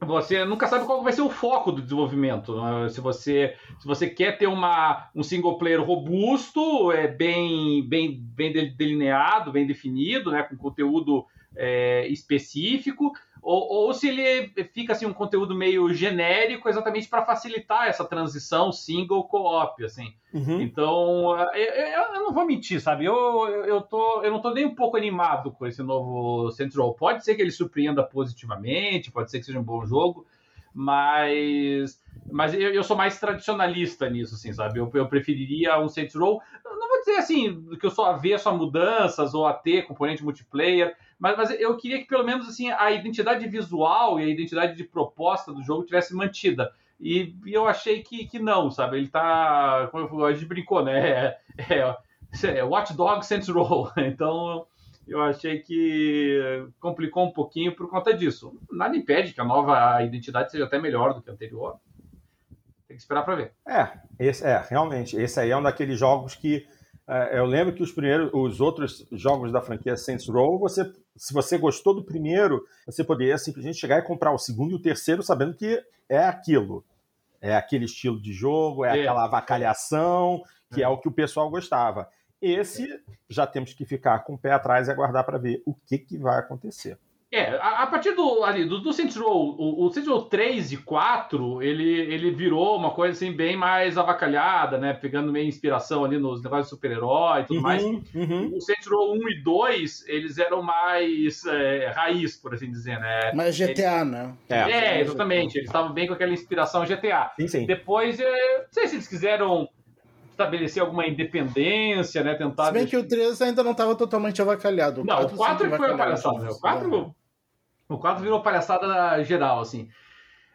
você nunca sabe qual vai ser o foco do desenvolvimento. Né? Se você, se você quer ter uma, um single player robusto, é bem, bem, bem delineado, bem definido, né, com conteúdo é, específico, ou, ou, se ele fica assim um conteúdo meio genérico exatamente para facilitar essa transição single co-op assim. Uhum. então eu, eu, não vou mentir sabe? Eu, eu, tô, eu não tô nem um pouco animado com esse novo Central pode ser que ele surpreenda positivamente pode ser que seja um bom jogo mas mas eu, eu sou mais tradicionalista nisso assim sabe? Eu, eu preferiria um Saints Row. Não vou dizer assim que eu sou avesso a mudanças ou a ter componente multiplayer mas, mas eu queria que pelo menos assim a identidade visual e a identidade de proposta do jogo tivesse mantida. E, e eu achei que, que não, sabe? Ele tá. Como a gente brincou, né? É, é, é Watch Dogs Saints Row. Então eu achei que complicou um pouquinho por conta disso. Nada impede que a nova identidade seja até melhor do que a anterior. Tem que esperar para ver. É, esse, é, realmente. Esse aí é um daqueles jogos que. É, eu lembro que os primeiros, os outros jogos da franquia Saints Row, você se você gostou do primeiro, você poderia simplesmente chegar e comprar o segundo e o terceiro sabendo que é aquilo. É aquele estilo de jogo, é, é. aquela avacalhação, que é. é o que o pessoal gostava. Esse já temos que ficar com o pé atrás e aguardar para ver o que, que vai acontecer. É, a, a, partir do, ali, do, do Saints Row, o, o Saints Row 3 e 4, ele, ele virou uma coisa assim bem mais avacalhada, né? Pegando meio inspiração ali nos negócios de super-herói e tudo uhum, mais. Uhum. O Saints Row 1 e 2, eles eram mais é, raiz, por assim dizer, né? Mais GTA, eles, né? É, é exatamente. Eles estavam bem com aquela inspiração GTA. Sim, sim. Depois, é, não sei se eles quiseram estabelecer alguma independência, né? Tentar. Se bem que o 3 ainda não estava totalmente avacalhado. O não, 4 o 4 foi uma palhaçada. Né? O 4, o 4 virou palhaçada geral, assim.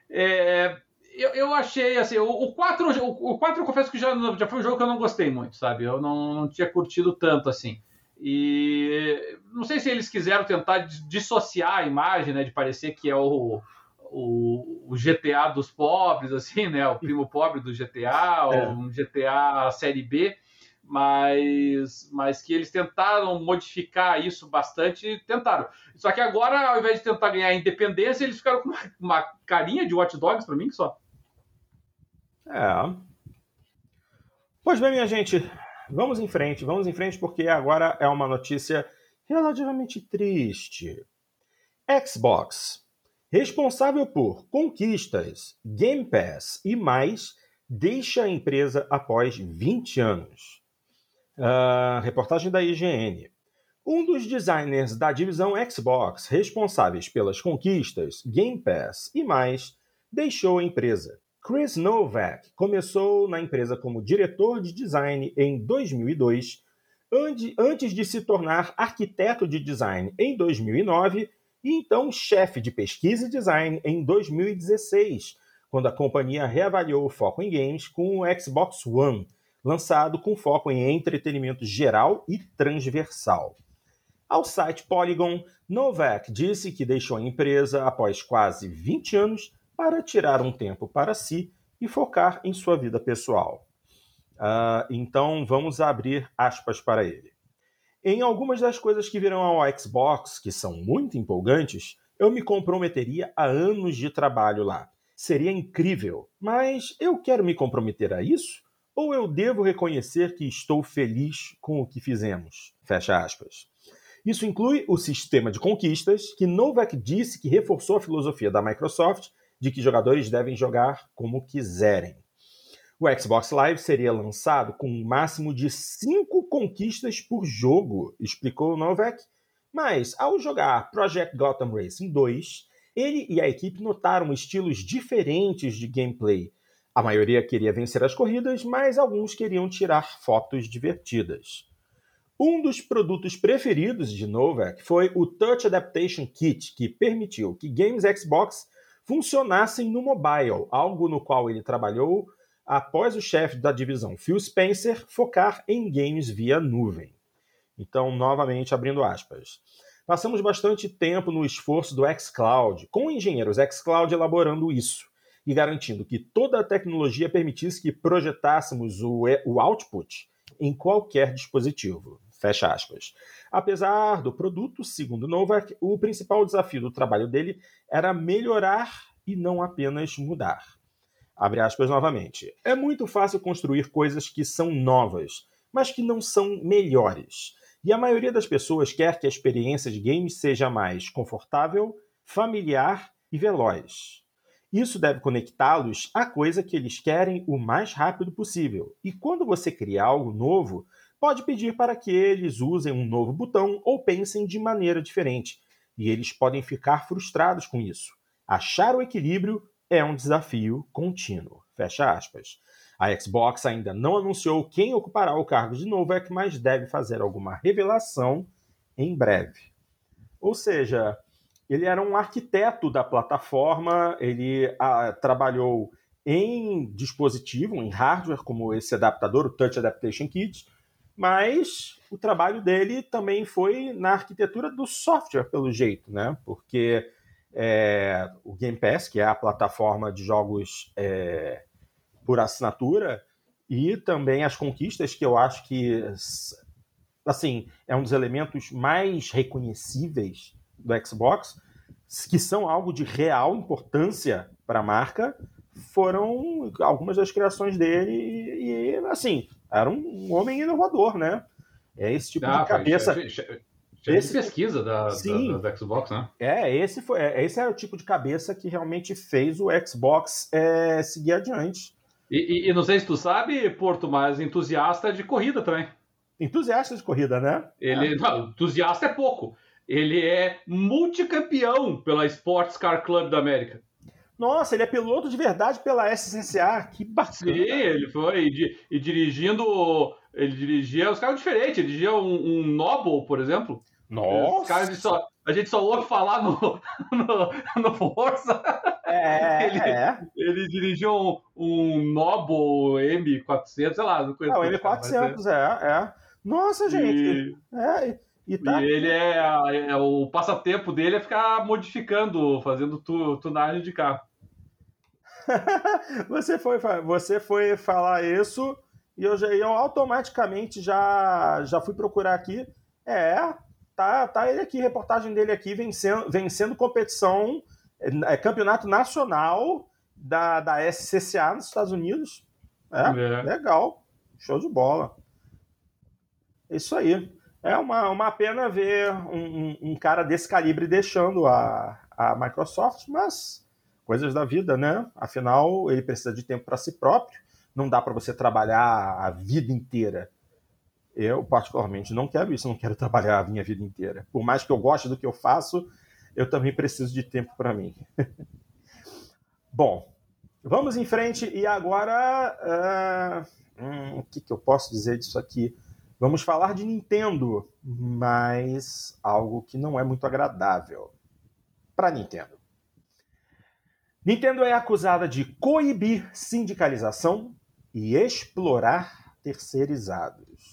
É, eu, eu achei, assim, o, o 4, o, o 4 eu confesso que já, já foi um jogo que eu não gostei muito, sabe? Eu não, não tinha curtido tanto, assim. E não sei se eles quiseram tentar dissociar a imagem, né? De parecer que é o, o, o, GTA dos pobres, assim, né? O primo pobre do GTA, é. um GTA série B, mas, mas que eles tentaram modificar isso bastante, tentaram. Só que agora, ao invés de tentar ganhar independência, eles ficaram com uma, uma carinha de Watch Dogs para mim só. É. Pois bem, minha gente, vamos em frente, vamos em frente, porque agora é uma notícia relativamente triste. Xbox responsável por conquistas, Game Pass e mais, deixa a empresa após 20 anos. Uh, reportagem da IGN. Um dos designers da divisão Xbox responsáveis pelas conquistas, Game Pass e mais, deixou a empresa. Chris Novak começou na empresa como diretor de design em 2002, antes de se tornar arquiteto de design em 2009 e então chefe de pesquisa e design em 2016, quando a companhia reavaliou o foco em games com o Xbox One, lançado com foco em entretenimento geral e transversal. Ao site Polygon, Novak disse que deixou a empresa após quase 20 anos para tirar um tempo para si e focar em sua vida pessoal. Uh, então vamos abrir aspas para ele. Em algumas das coisas que virão ao Xbox, que são muito empolgantes, eu me comprometeria a anos de trabalho lá. Seria incrível, mas eu quero me comprometer a isso? Ou eu devo reconhecer que estou feliz com o que fizemos? Fecha aspas. Isso inclui o sistema de conquistas, que Novak disse que reforçou a filosofia da Microsoft de que jogadores devem jogar como quiserem. O Xbox Live seria lançado com um máximo de cinco conquistas por jogo, explicou Novak. Mas, ao jogar Project Gotham Racing 2, ele e a equipe notaram estilos diferentes de gameplay. A maioria queria vencer as corridas, mas alguns queriam tirar fotos divertidas. Um dos produtos preferidos de Novak foi o Touch Adaptation Kit, que permitiu que games Xbox funcionassem no mobile, algo no qual ele trabalhou após o chefe da divisão Phil Spencer focar em games via nuvem. Então, novamente abrindo aspas. Passamos bastante tempo no esforço do xCloud, com engenheiros xCloud elaborando isso e garantindo que toda a tecnologia permitisse que projetássemos o, o output em qualquer dispositivo. Fecha aspas. Apesar do produto, segundo Novak, o principal desafio do trabalho dele era melhorar e não apenas mudar. Abre aspas novamente. É muito fácil construir coisas que são novas, mas que não são melhores. E a maioria das pessoas quer que a experiência de games seja mais confortável, familiar e veloz. Isso deve conectá-los à coisa que eles querem o mais rápido possível. E quando você cria algo novo, pode pedir para que eles usem um novo botão ou pensem de maneira diferente. E eles podem ficar frustrados com isso. Achar o equilíbrio é um desafio contínuo. Fecha aspas. A Xbox ainda não anunciou quem ocupará o cargo de Novak, mas deve fazer alguma revelação em breve. Ou seja, ele era um arquiteto da plataforma, ele ah, trabalhou em dispositivo, em hardware, como esse adaptador, o Touch Adaptation Kit, mas o trabalho dele também foi na arquitetura do software, pelo jeito, né? Porque é, o Game Pass, que é a plataforma de jogos é, por assinatura, e também as conquistas, que eu acho que assim é um dos elementos mais reconhecíveis do Xbox, que são algo de real importância para a marca, foram algumas das criações dele e, e, assim, era um homem inovador, né? É esse tipo de cabeça. Cheio esse... de pesquisa da, da, da, Xbox, né? É, esse, foi, é, esse é o tipo de cabeça que realmente fez o Xbox é, seguir adiante. E, e, e, não sei se tu sabe, Porto, mas entusiasta de corrida também. Entusiasta de corrida, né? Ele, é. não, entusiasta é pouco. Ele é multicampeão pela Sports Car Club da América. Nossa, ele é piloto de verdade pela SCCA, que bacana. Sim, ele foi. E, e dirigindo. Ele dirigia os carros diferentes, ele dirigia um, um Noble, por exemplo. Nossa! Caras só, a gente só ouve falar no, no, no Força. É, ele, é. ele dirigiu um, um Noble M400, sei lá. Não conheço. Ah, o M400, é, é. Nossa, gente. E, é, e, tá... e ele é, é, O passatempo dele é ficar modificando, fazendo tu, tunagem de carro. você, foi, você foi falar isso e eu, já, eu automaticamente já, já fui procurar aqui. É, tá, tá ele aqui, reportagem dele aqui, vencendo, vencendo competição, é, campeonato nacional da, da SCCA nos Estados Unidos. É, é, legal. Show de bola. Isso aí. É uma, uma pena ver um, um, um cara desse calibre deixando a, a Microsoft, mas coisas da vida, né? Afinal, ele precisa de tempo para si próprio. Não dá para você trabalhar a vida inteira eu, particularmente, não quero isso, não quero trabalhar a minha vida inteira. Por mais que eu goste do que eu faço, eu também preciso de tempo para mim. Bom, vamos em frente e agora. Uh, hum, o que, que eu posso dizer disso aqui? Vamos falar de Nintendo, mas algo que não é muito agradável para Nintendo. Nintendo é acusada de coibir sindicalização e explorar terceirizados.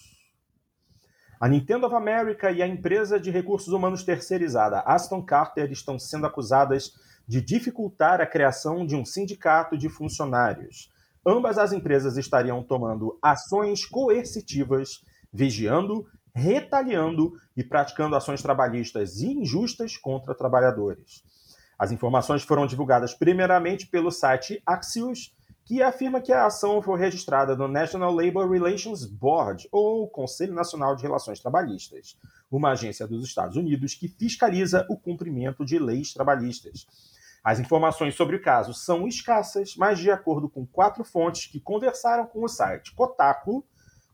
A Nintendo of America e a empresa de recursos humanos terceirizada Aston Carter estão sendo acusadas de dificultar a criação de um sindicato de funcionários. Ambas as empresas estariam tomando ações coercitivas, vigiando, retaliando e praticando ações trabalhistas injustas contra trabalhadores. As informações foram divulgadas primeiramente pelo site Axios, que afirma que a ação foi registrada no National Labor Relations Board, ou Conselho Nacional de Relações Trabalhistas, uma agência dos Estados Unidos que fiscaliza o cumprimento de leis trabalhistas. As informações sobre o caso são escassas, mas de acordo com quatro fontes que conversaram com o site Kotaku,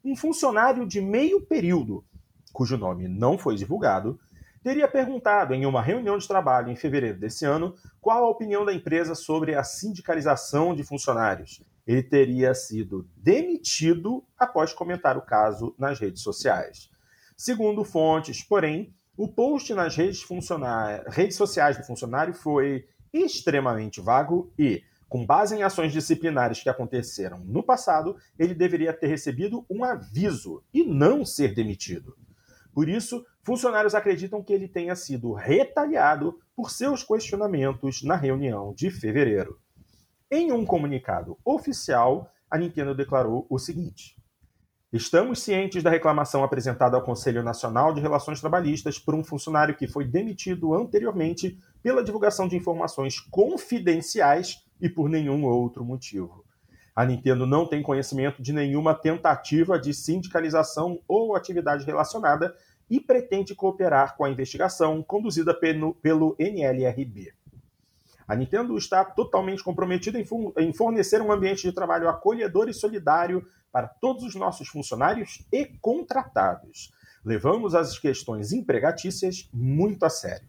um funcionário de meio período, cujo nome não foi divulgado, teria perguntado em uma reunião de trabalho em fevereiro desse ano qual a opinião da empresa sobre a sindicalização de funcionários. Ele teria sido demitido após comentar o caso nas redes sociais. Segundo fontes, porém, o post nas redes, redes sociais do funcionário foi extremamente vago e, com base em ações disciplinares que aconteceram no passado, ele deveria ter recebido um aviso e não ser demitido. Por isso, funcionários acreditam que ele tenha sido retaliado por seus questionamentos na reunião de fevereiro. Em um comunicado oficial, a Nintendo declarou o seguinte: Estamos cientes da reclamação apresentada ao Conselho Nacional de Relações Trabalhistas por um funcionário que foi demitido anteriormente pela divulgação de informações confidenciais e por nenhum outro motivo. A Nintendo não tem conhecimento de nenhuma tentativa de sindicalização ou atividade relacionada e pretende cooperar com a investigação conduzida pelo, NLRB. A Nintendo está totalmente comprometida em fornecer um ambiente de trabalho acolhedor e solidário para todos os nossos funcionários e contratados. Levamos as questões empregatícias muito a sério.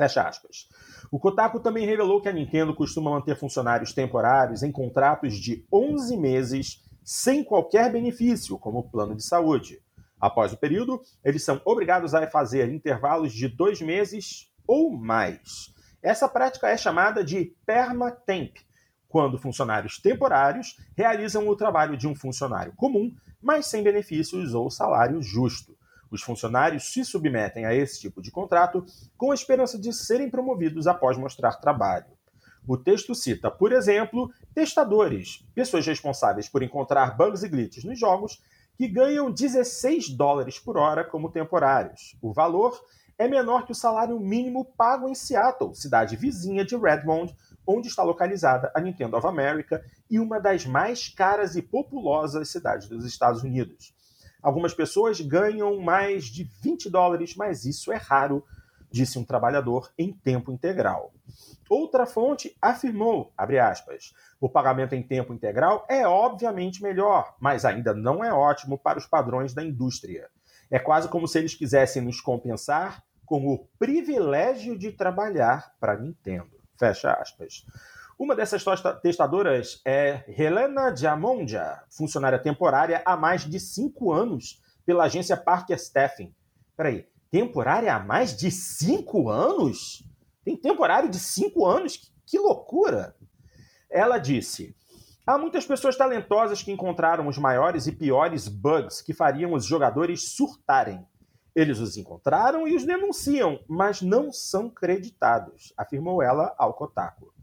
Fecha aspas. O Kotaku também revelou que a Nintendo costuma manter funcionários temporários em contratos de 11 meses sem qualquer benefício, como plano de saúde. Após o período, eles são obrigados a fazer intervalos de dois meses ou mais. Essa prática é chamada de permatemp, quando funcionários temporários realizam o trabalho de um funcionário comum, mas sem benefícios ou salário justo. Os funcionários se submetem a esse tipo de contrato com a esperança de serem promovidos após mostrar trabalho. O texto cita, por exemplo, testadores, pessoas responsáveis por encontrar bugs e glitches nos jogos, que ganham 16 dólares por hora como temporários. O valor é menor que o salário mínimo pago em Seattle, cidade vizinha de Redmond, onde está localizada a Nintendo of America e uma das mais caras e populosas cidades dos Estados Unidos. Algumas pessoas ganham mais de 20 dólares, mas isso é raro, disse um trabalhador em tempo integral. Outra fonte afirmou, aspas, o pagamento em tempo integral é obviamente melhor, mas ainda não é ótimo para os padrões da indústria. É quase como se eles quisessem nos compensar com o privilégio de trabalhar para Nintendo. Fecha aspas. Uma dessas testadoras é Helena Diamondia, funcionária temporária há mais de cinco anos pela agência Parker Staffing. Peraí, temporária há mais de cinco anos? Tem temporário de cinco anos? Que loucura! Ela disse: Há muitas pessoas talentosas que encontraram os maiores e piores bugs que fariam os jogadores surtarem. Eles os encontraram e os denunciam, mas não são creditados, afirmou ela ao Kotaku.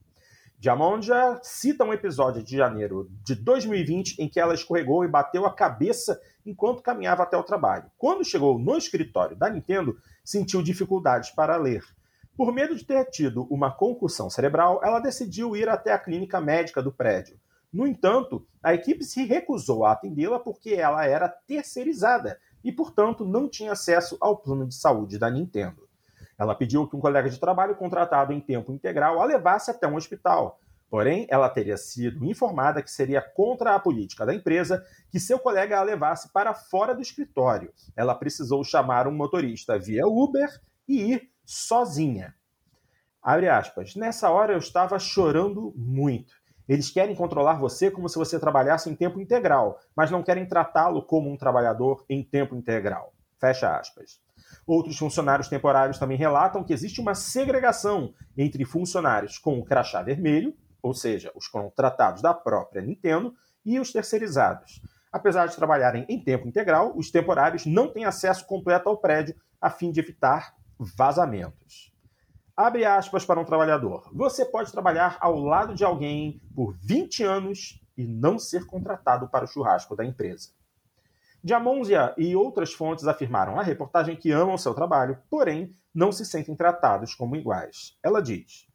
Diamondia cita um episódio de janeiro de 2020 em que ela escorregou e bateu a cabeça enquanto caminhava até o trabalho. Quando chegou no escritório da Nintendo, sentiu dificuldades para ler. Por medo de ter tido uma concussão cerebral, ela decidiu ir até a clínica médica do prédio. No entanto, a equipe se recusou a atendê-la porque ela era terceirizada e, portanto, não tinha acesso ao plano de saúde da Nintendo. Ela pediu que um colega de trabalho contratado em tempo integral a levasse até um hospital. Porém, ela teria sido informada que seria contra a política da empresa que seu colega a levasse para fora do escritório. Ela precisou chamar um motorista via Uber e ir sozinha. Abre aspas. Nessa hora eu estava chorando muito. Eles querem controlar você como se você trabalhasse em tempo integral, mas não querem tratá-lo como um trabalhador em tempo integral. Fecha aspas. Outros funcionários temporários também relatam que existe uma segregação entre funcionários com o crachá vermelho, ou seja, os contratados da própria Nintendo, e os terceirizados. Apesar de trabalharem em tempo integral, os temporários não têm acesso completo ao prédio a fim de evitar vazamentos. Abre aspas para um trabalhador. Você pode trabalhar ao lado de alguém por 20 anos e não ser contratado para o churrasco da empresa. Diamonzia e outras fontes afirmaram à reportagem que amam seu trabalho, porém não se sentem tratados como iguais. Ela diz: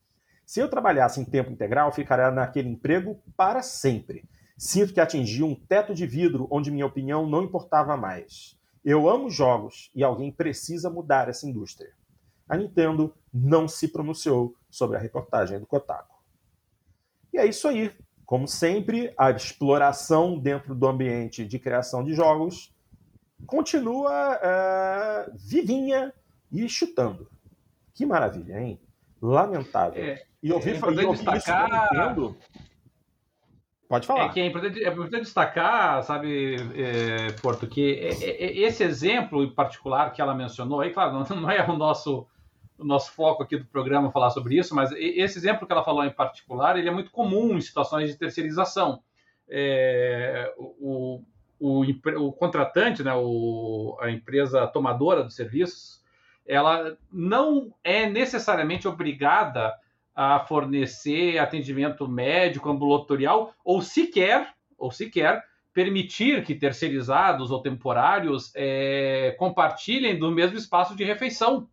Se eu trabalhasse em tempo integral, ficaria naquele emprego para sempre. Sinto que atingi um teto de vidro onde minha opinião não importava mais. Eu amo jogos e alguém precisa mudar essa indústria. A Nintendo não se pronunciou sobre a reportagem do Kotaku. E é isso aí. Como sempre, a exploração dentro do ambiente de criação de jogos continua é, vivinha e chutando. Que maravilha, hein? Lamentável. É, e ouvir, é ouvir destacar... isso Nintendo Pode falar. É que é importante, é importante destacar, sabe, é, Porto, que é, é, esse exemplo em particular que ela mencionou, aí, claro, não, não é o nosso, o nosso foco aqui do programa falar sobre isso, mas esse exemplo que ela falou em particular, ele é muito comum em situações de terceirização. É, o, o, o, contratante, né, o, a empresa tomadora dos serviços, ela não é necessariamente obrigada a fornecer atendimento médico, ambulatorial, ou sequer, ou sequer permitir que terceirizados ou temporários é, compartilhem do mesmo espaço de refeição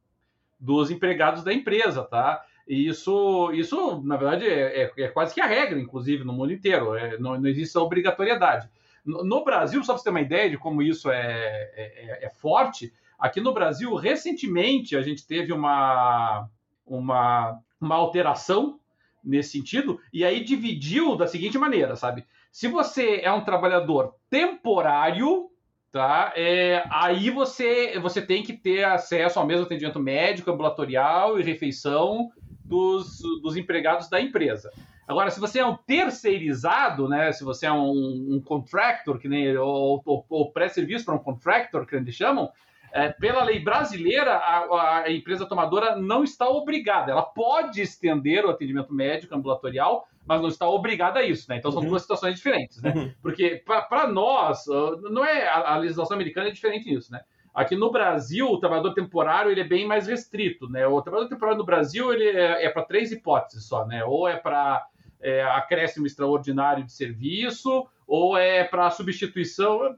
dos empregados da empresa, tá? E isso, isso na verdade, é, é, é quase que a regra, inclusive, no mundo inteiro. É, não, não, existe essa obrigatoriedade. No, no, Brasil, só para você ter uma ideia de como isso é, é, é forte, aqui no Brasil, recentemente, a gente teve uma, uma uma alteração nesse sentido, e aí dividiu da seguinte maneira, sabe? Se você é um trabalhador temporário, tá? É, aí você, você tem que ter acesso ao mesmo atendimento médico, ambulatorial e refeição dos, dos empregados da empresa. Agora, se você é um terceirizado, né? Se você é um, um contractor, que nem ou, ou, ou pré-serviço para um contractor, que eles chamam, é, pela lei brasileira, a, a, empresa tomadora não está obrigada. Ela pode estender o atendimento médico ambulatorial, mas não está obrigada a isso, né? Então são uhum. duas situações diferentes, né? Uhum. Porque para nós, não é a, a, legislação americana é diferente nisso, né? Aqui no Brasil, o trabalhador temporário ele é bem mais restrito, né? O trabalhador temporário no Brasil ele é, é para três hipóteses só, né? Ou é para é, acréscimo extraordinário de serviço, ou é para substituição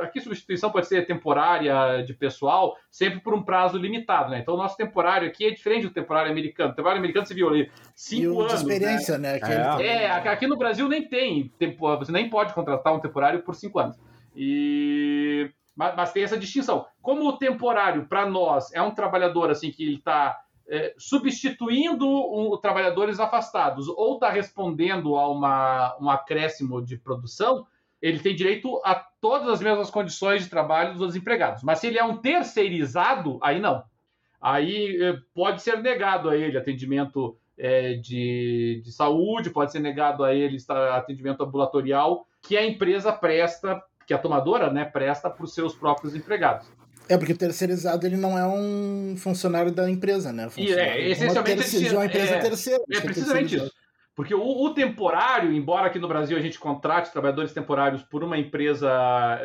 aqui substituição pode ser temporária de pessoal, sempre por um prazo limitado, né? Então o nosso temporário aqui é diferente do temporário americano. O temporário americano você viu ali cinco anos. De experiência, né? né? É. é, aqui no Brasil nem tem, tempo, você nem pode contratar um temporário por cinco anos. E mas, mas tem essa distinção. Como o temporário para nós é um trabalhador assim que ele está é, substituindo um, trabalhadores afastados ou está respondendo a uma, um acréscimo de produção, ele tem direito a todas as mesmas condições de trabalho dos empregados. Mas se ele é um terceirizado, aí não. Aí eh, pode ser negado a ele atendimento é, de, de saúde, pode ser negado a ele atendimento ambulatorial que a empresa presta, que a tomadora né, presta para os seus próprios empregados. É, porque o terceirizado ele não é um funcionário da empresa, né? E é, essencialmente... É uma empresa é, terceira. É, precisamente isso. Porque o, o, temporário, embora aqui no Brasil a gente contrate trabalhadores temporários por uma empresa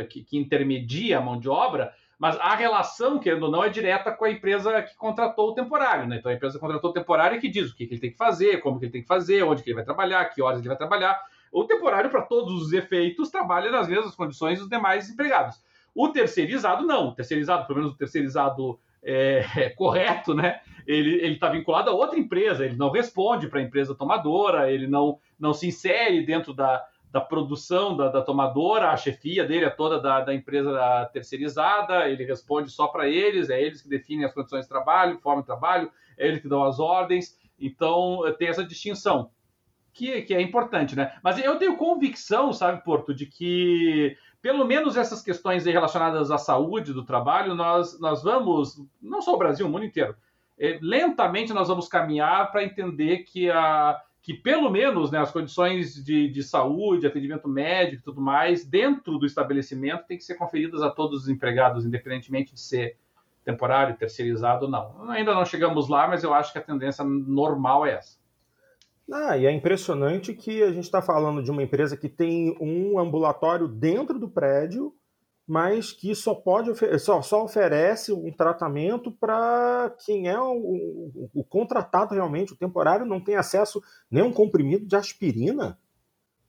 que, que, intermedia a mão de obra, mas a relação, querendo ou não, é direta com a empresa que contratou o temporário. Né? Então a empresa contratou o temporário que diz o que, que ele tem que fazer, como que ele tem que fazer, onde que ele vai trabalhar, que horas ele vai trabalhar. O temporário, para todos os efeitos, trabalha nas mesmas condições dos demais empregados. O terceirizado, não. O terceirizado, pelo menos o terceirizado é, é, correto, né? Ele está vinculado a outra empresa, ele não responde para a empresa tomadora, ele não, não se insere dentro da, da produção da, da tomadora, a chefia dele é toda da, da empresa terceirizada, ele responde só para eles, é eles que definem as condições de trabalho, forma de trabalho, é eles que dão as ordens, então tem essa distinção. Que, que é importante, né? Mas eu tenho convicção, sabe, Porto, de que pelo menos essas questões relacionadas à saúde do trabalho, nós, nós vamos, não só o Brasil, o mundo inteiro, é, lentamente nós vamos caminhar para entender que, a, que pelo menos né, as condições de, de saúde, atendimento médico e tudo mais, dentro do estabelecimento, tem que ser conferidas a todos os empregados, independentemente de ser temporário, terceirizado ou não. Ainda não chegamos lá, mas eu acho que a tendência normal é essa. Ah, e é impressionante que a gente está falando de uma empresa que tem um ambulatório dentro do prédio, mas que só pode só, só oferece um tratamento para quem é o, o, o, contratado realmente, o temporário não tem acesso nem a um comprimido de aspirina.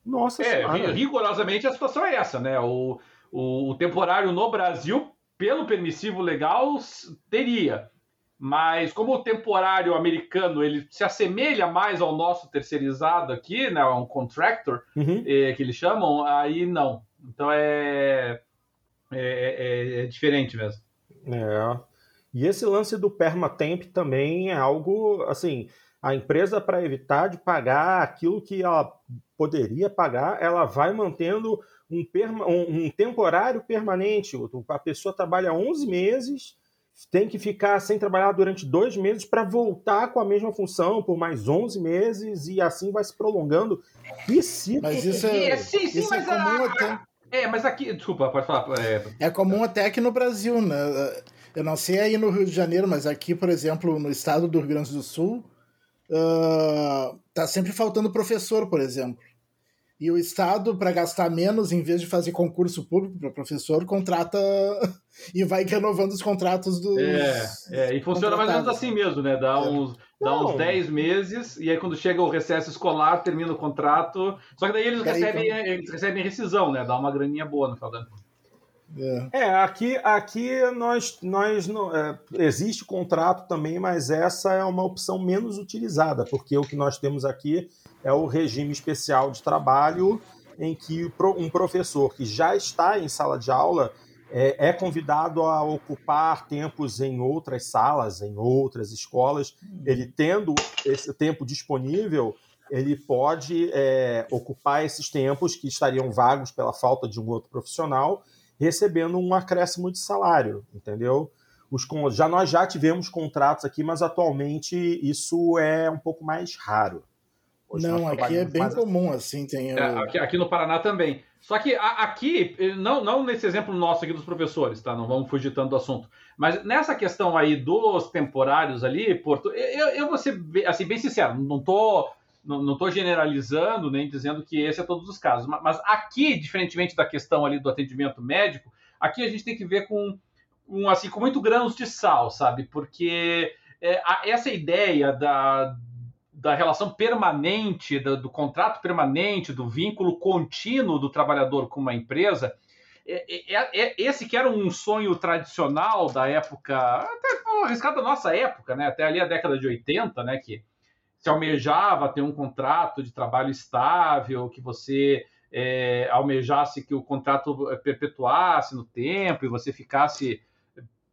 Nossa é, senhora. rigorosamente a situação é essa, né? O, o, o, o temporário no Brasil, pelo permissivo legal, teria. Mas como o temporário americano ele se assemelha mais ao nosso terceirizado aqui, né, um contractor, uhum. é, que eles chamam, aí não. Então é, é, é, é diferente mesmo. É. E esse lance do permatemp também é algo assim, a empresa para evitar de pagar aquilo que ela poderia pagar, ela vai mantendo um, perma, um, um temporário permanente. A pessoa trabalha 11 meses tem que ficar sem trabalhar durante dois meses para voltar com a mesma função por mais 11 meses e assim vai se prolongando. Que ciclo! Mas isso é, é sim, sim, isso é mas é comum a... até. É, mas aqui, desculpa, pode falar. É... é comum até aqui no Brasil, né? Eu não sei aí no Rio de Janeiro, mas aqui, por exemplo, no estado do Rio Grande do Sul, uh, tá sempre faltando professor, por exemplo. E o Estado, para gastar menos, em vez de fazer concurso público para professor, contrata e vai renovando os contratos dos. É, é e funciona mais ou menos assim mesmo, né? Dá é. uns, dá uns 10 meses, e aí quando chega o recesso escolar, termina o contrato. Só que daí eles, daí, recebem, então... eles recebem rescisão, né? Dá uma graninha boa no final da é. é, aqui, aqui nós, nós não, é, existe contrato também, mas essa é uma opção menos utilizada, porque o que nós temos aqui é o regime especial de trabalho em que um professor que já está em sala de aula é, é, convidado a ocupar tempos em outras salas, em outras escolas. Ele tendo esse tempo disponível, ele pode é, ocupar esses tempos que estariam vagos pela falta de um outro profissional, recebendo um acréscimo de salário, entendeu? Os, já nós já tivemos contratos aqui, mas atualmente isso é um pouco mais raro. Hoje não, aqui é bem mais... comum, assim, tem... É, aqui, aqui, no Paraná também. Só que a, aqui, não, não nesse exemplo nosso aqui dos professores, tá? Não vamos fugir tanto do assunto. Mas nessa questão aí dos temporários ali, Porto, eu, eu vou ser assim, bem sincero, não tô, não, não tô generalizando, nem dizendo que esse é todos os casos. Mas, aqui, diferentemente da questão ali do atendimento médico, aqui a gente tem que ver com, um, assim, com muito grãos de sal, sabe? Porque é, essa ideia da da relação permanente, do, do, contrato permanente, do vínculo contínuo do trabalhador com uma empresa, é, é, é, esse que era um sonho tradicional da época, até arriscado da nossa época, né? até ali a década de 80, né? que se almejava ter um contrato de trabalho estável, que você é, almejasse que o contrato perpetuasse no tempo e você ficasse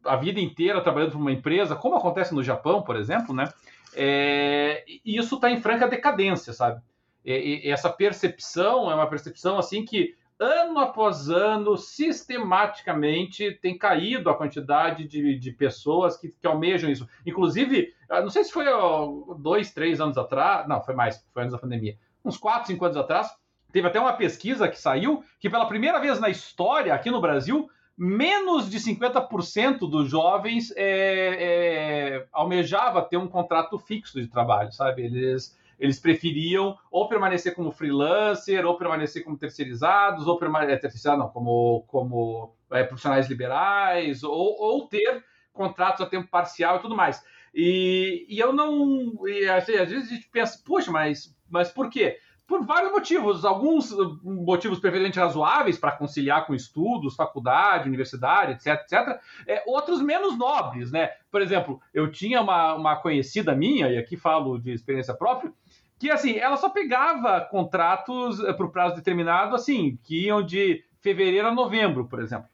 a vida inteira trabalhando para uma empresa, como acontece no Japão, por exemplo, né? É, e isso está em franca decadência, sabe? E, e essa percepção é uma percepção assim que ano após ano, sistematicamente, tem caído a quantidade de, de pessoas que, que, almejam isso. Inclusive, não sei se foi ó, dois, três anos atrás, não, foi mais, foi antes da pandemia, uns quatro, cinco anos atrás, teve até uma pesquisa que saiu que pela primeira vez na história aqui no Brasil menos de 50% dos jovens é, é, almejava ter um contrato fixo de trabalho, sabe? Eles, eles preferiam ou permanecer como freelancer, ou permanecer como terceirizados, ou permanecer é, não, como, como é, profissionais liberais, ou, ou ter contratos a tempo parcial e tudo mais. E, e eu não. E, às vezes a gente pensa, poxa, mas, mas por quê? Por vários motivos, alguns uh, motivos perfeitamente razoáveis para conciliar com estudos, faculdade, universidade, etc, etc. É, outros menos nobres, né? Por exemplo, eu tinha uma, uma conhecida minha, e aqui falo de experiência própria, que assim, ela só pegava contratos uh, para o prazo determinado, assim, que iam de fevereiro a novembro, por exemplo.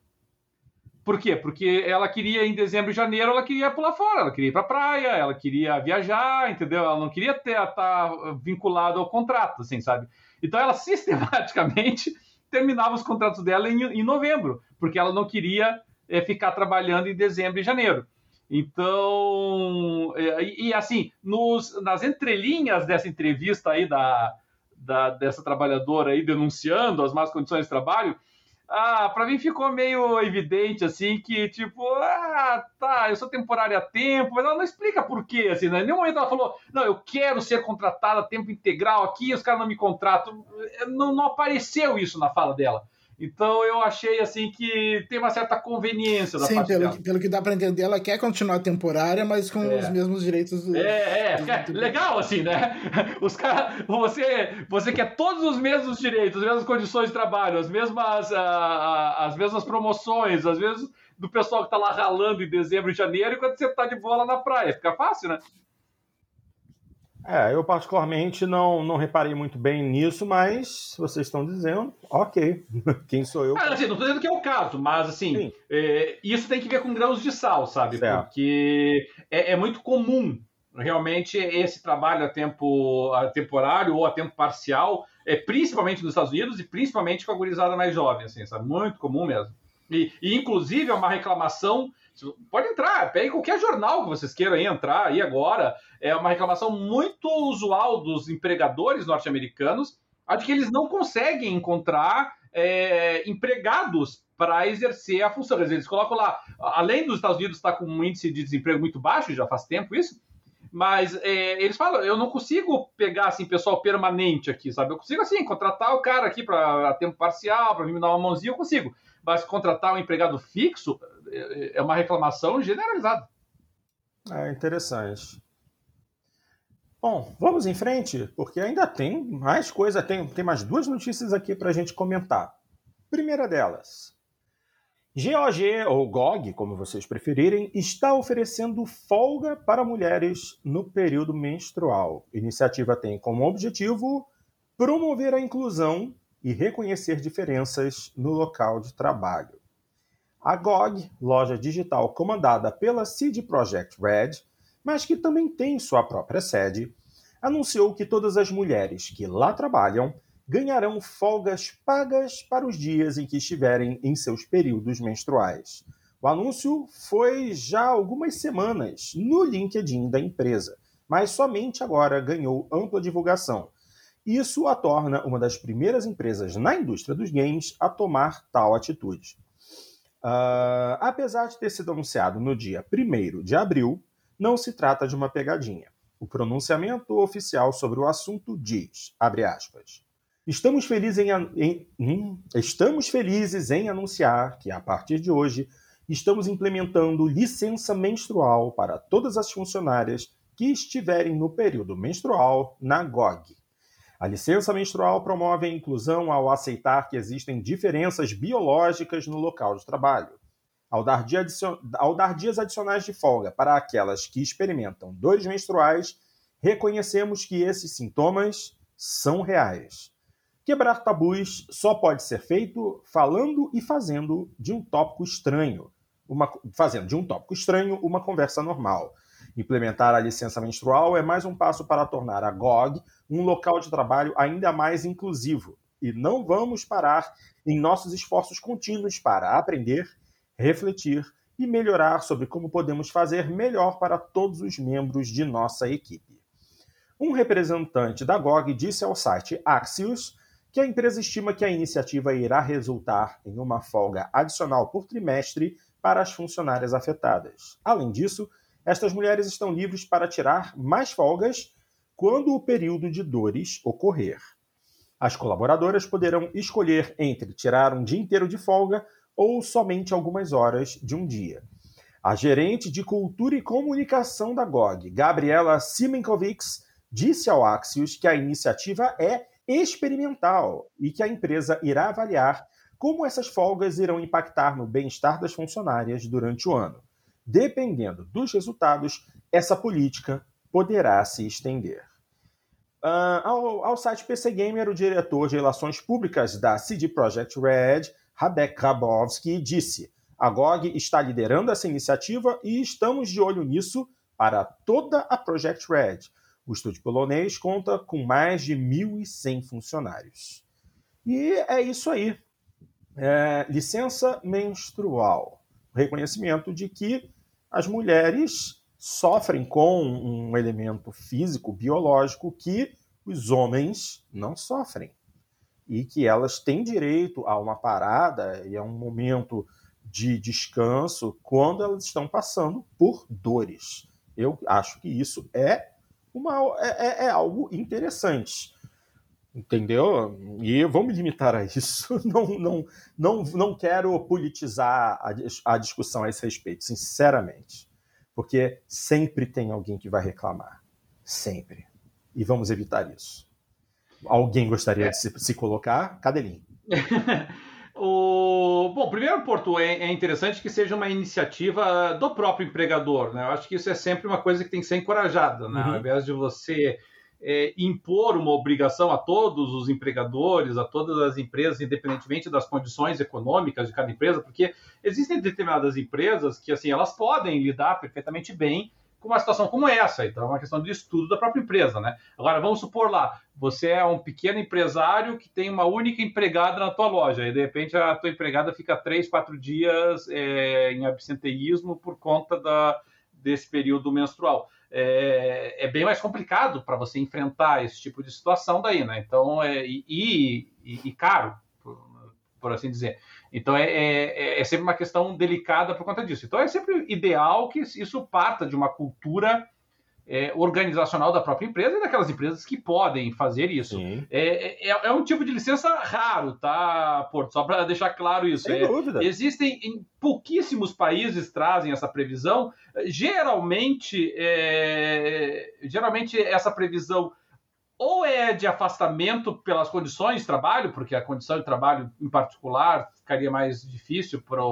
Por quê? Porque ela queria, em dezembro e janeiro, ela queria pular fora, ela queria ir para praia, ela queria viajar, entendeu? Ela não queria estar tá vinculada ao contrato, assim, sabe? Então ela sistematicamente terminava os contratos dela em, em novembro, porque ela não queria é, ficar trabalhando em dezembro e janeiro. Então, e, e assim, nos, nas entrelinhas dessa entrevista aí da, da, dessa trabalhadora aí denunciando as más condições de trabalho, ah, para mim ficou meio evidente, assim, que, tipo, ah, tá, eu sou temporária a tempo, mas ela não explica por quê, assim, né? Em nenhum momento ela falou, não, eu quero ser contratada a tempo integral aqui, os caras não me contratam. Não, não apareceu isso na fala dela. Então eu achei assim que tem uma certa conveniência da Sim, parte pelo, dela. que, pelo que dá para entender, ela quer continuar temporária, mas com É. os mesmos direitos do. É, é, do- é legal assim, né? Os caras, você, você quer todos os mesmos direitos, as mesmas condições de trabalho, as mesmas, ah, ah, as mesmas promoções, as mesmas do pessoal que tá lá ralando em dezembro e janeiro, enquanto você tá de bola na praia. Fica fácil, né? É, eu particularmente não, não reparei muito bem nisso, mas vocês estão dizendo, ok. Quem sou eu? Ah, assim, não tô dizendo que é o caso, mas assim, Sim. é, isso tem que ver com grãos de sal, sabe? Certo. Porque é, é muito comum, realmente, esse trabalho a tempo a temporário ou a tempo parcial, é, principalmente nos Estados Unidos e principalmente com a gurizada mais jovem, assim, sabe? Muito comum mesmo. E, e, inclusive, é uma reclamação. Pode entrar, pegue qualquer jornal que vocês queiram entrar aí agora. É uma reclamação muito usual dos empregadores norte-americanos, a de que eles não conseguem encontrar é, empregados para exercer a função. Eles colocam lá, além dos Estados Unidos estar com um índice de desemprego muito baixo, já faz tempo isso, mas é, eles falam, eu não consigo pegar assim pessoal permanente aqui, sabe? Eu consigo assim contratar o cara aqui para tempo parcial, para me dar uma mãozinha, eu consigo. Mas contratar um empregado fixo é, é uma reclamação generalizada. É interessante. Bom, vamos em frente, porque ainda tem mais coisa, tem, tem mais duas notícias aqui para a gente comentar. Primeira delas, GOG, ou GOG, como vocês preferirem, está oferecendo folga para mulheres no período menstrual. A iniciativa tem como objetivo promover a inclusão e reconhecer diferenças no local de trabalho. A GOG, loja digital comandada pela CD Projekt Red, mas que também tem sua própria sede, anunciou que todas as mulheres que lá trabalham ganharão folgas pagas para os dias em que estiverem em seus períodos menstruais. O anúncio foi já algumas semanas no LinkedIn da empresa, mas somente agora ganhou ampla divulgação. Isso a torna uma das primeiras empresas na indústria dos games a tomar tal atitude. Uh, apesar de ter sido anunciado no dia 1 de abril, não se trata de uma pegadinha. O pronunciamento oficial sobre o assunto diz, aspas, Estamos felizes em, em hum, estamos felizes em anunciar que, a partir de hoje, estamos implementando licença menstrual para todas as funcionárias que estiverem no período menstrual na GOG. A licença menstrual promove a inclusão ao aceitar que existem diferenças biológicas no local de trabalho. Ao dar, dia ao dar dias adicionais de folga para aquelas que experimentam dores menstruais, reconhecemos que esses sintomas são reais. Quebrar tabus só pode ser feito falando e fazendo de um tópico estranho, uma, fazendo de um tópico estranho uma conversa normal. Implementar a licença menstrual é mais um passo para tornar a GOG um local de trabalho ainda mais inclusivo. E não vamos parar em nossos esforços contínuos para aprender, refletir e melhorar sobre como podemos fazer melhor para todos os membros de nossa equipe. Um representante da GOG disse ao site Axios que a empresa estima que a iniciativa irá resultar em uma folga adicional por trimestre para as funcionárias afetadas. Além disso, estas mulheres estão livres para tirar mais folgas quando o período de dores ocorrer. As colaboradoras poderão escolher entre tirar um dia inteiro de folga ou somente algumas horas de um dia. A gerente de Cultura e Comunicação da GOG, Gabriela Simenkovics, disse ao Axios que a iniciativa é experimental e que a empresa irá avaliar como essas folgas irão impactar no bem-estar das funcionárias durante o ano. Dependendo dos resultados, essa política poderá se estender. Uh, ao, ao, site PC Gamer, o diretor de relações públicas da CD Projekt Red, Radek Grabowski, disse: a GOG está liderando essa iniciativa e estamos de olho nisso para toda a Project Red. O estúdio polonês conta com mais de 1.100 funcionários. E é isso aí. É, licença menstrual. Reconhecimento de que as mulheres sofrem com um elemento físico, biológico, que os homens não sofrem. E que elas têm direito a uma parada e a um momento de descanso quando elas estão passando por dores. Eu acho que isso é, uma, é, é algo interessante. Entendeu? E vou me limitar a isso. Não, não, não, não quero politizar a, a discussão a esse respeito, sinceramente. Porque sempre tem alguém que vai reclamar. Sempre. E vamos evitar isso. Alguém gostaria é. de se, se colocar? Cadelinho. O... Bom, primeiro, Porto, é, é, interessante que seja uma iniciativa do próprio empregador. Né? Eu acho que isso é sempre uma coisa que tem que ser encorajada. Né? Uhum. Ao invés de você é, impor uma obrigação a todos os empregadores, a todas as empresas, independentemente das condições econômicas de cada empresa, porque existem determinadas empresas que assim elas podem lidar perfeitamente bem com uma situação como essa. Então é uma questão de estudo da própria empresa, né? Agora vamos supor lá, você é um pequeno empresário que tem uma única empregada na tua loja e de repente a tua empregada fica três, quatro dias é, em absenteísmo por conta da, desse período menstrual é, é bem mais complicado para você enfrentar esse tipo de situação daí, né? Então, é, e, e, e caro, por, por, assim dizer. Então, é, é, é, sempre uma questão delicada por conta disso. Então, é sempre ideal que isso parta de uma cultura é, organizacional da própria empresa e daquelas empresas que podem fazer isso. É, é, é, um tipo de licença raro, tá, Porto? Só para deixar claro isso. Sem dúvida. Existem em pouquíssimos países trazem essa previsão. Geralmente, é, geralmente essa previsão ou é de afastamento pelas condições de trabalho, porque a condição de trabalho em particular ficaria mais difícil para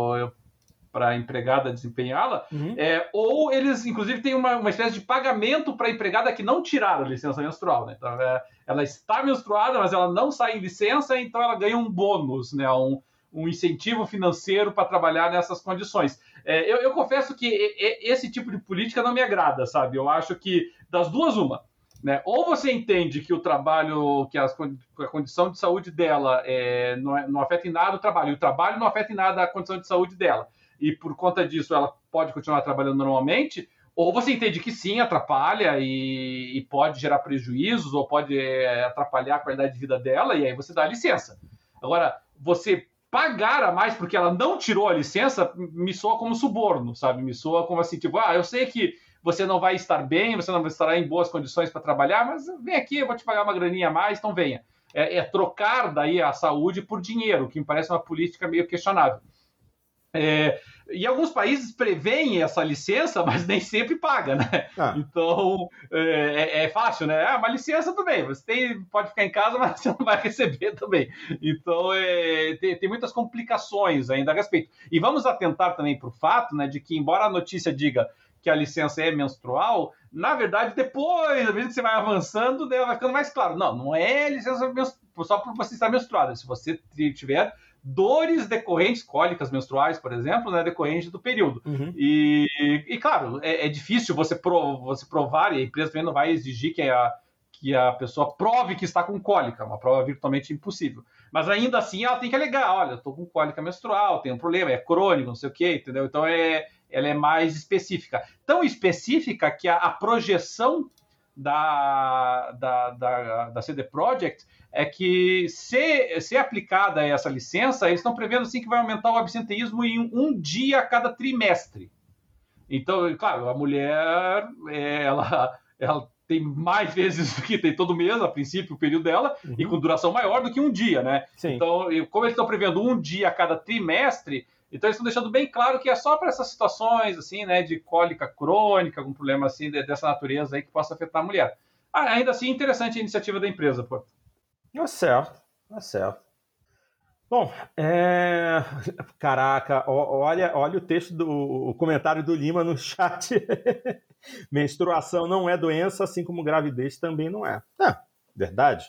para a empregada desempenhá-la, uhum. é, ou eles, inclusive, têm uma, uma espécie de pagamento para a empregada que não tiraram a licença menstrual. Né? Então, é, ela está menstruada, mas ela não sai em licença, então ela ganha um bônus, né? um, um incentivo financeiro para trabalhar nessas condições. É, eu, eu, confesso que esse tipo de política não me agrada, sabe? Eu acho que das duas, uma. Né? Ou você entende que o trabalho, que as, a condição de saúde dela é, não, é, não afeta em nada o trabalho, e o trabalho não afeta em nada a condição de saúde dela e por conta disso ela pode continuar trabalhando normalmente, ou você entende que sim, atrapalha e, e pode gerar prejuízos, ou pode é, atrapalhar a qualidade de vida dela, e aí você dá licença. Agora, você pagar a mais porque ela não tirou a licença me soa como suborno, sabe? Me soa como assim, tipo, ah, eu sei que você não vai estar bem, você não vai estar em boas condições para trabalhar, mas vem aqui, eu vou te pagar uma graninha a mais, então venha. É, é, trocar daí a saúde por dinheiro, que me parece uma política meio questionável. É, e alguns países preveem essa licença, mas nem sempre paga, né? Ah. Então é, é, é, fácil, né? Ah, uma licença também. Você tem, pode ficar em casa, mas você não vai receber também. Então é, tem, tem, muitas complicações ainda a respeito. E vamos atentar também para o fato, né, de que embora a notícia diga que a licença é menstrual, na verdade, depois, à medida que você vai avançando, vai ficando mais claro. Não, não é licença só por você estar menstruada. Se você tiver dores decorrentes, cólicas menstruais, por exemplo, né, decorrentes do período. Uhum. E, e, claro, é, é, difícil você, pro, você provar, e a empresa também não vai exigir que a, que a pessoa prove que está com cólica, uma prova virtualmente impossível. Mas ainda assim ela tem que alegar, olha, estou com cólica menstrual, tem um problema, é crônico, não sei o quê, entendeu? Então é, ela é mais específica. Tão específica que a, a projeção da, da, da, da CD Projekt é que, se, se aplicada essa licença, eles estão prevendo sim que vai aumentar o absenteísmo em um dia a cada trimestre. Então, claro, a mulher, ela, ela tem mais vezes do que tem todo mês, a princípio, o período dela, uhum. e com duração maior do que um dia, né? Sim. Então, como eles estão prevendo um dia a cada trimestre, então eles estão deixando bem claro que é só para essas situações, assim, né, de cólica crônica, algum problema assim dessa natureza aí que possa afetar a mulher. Ah, ainda assim, interessante a iniciativa da empresa, pô. É certo, é certo. Bom, é... caraca, olha, olha o texto do o comentário do Lima no chat. Menstruação não é doença, assim como gravidez também não é. É, verdade.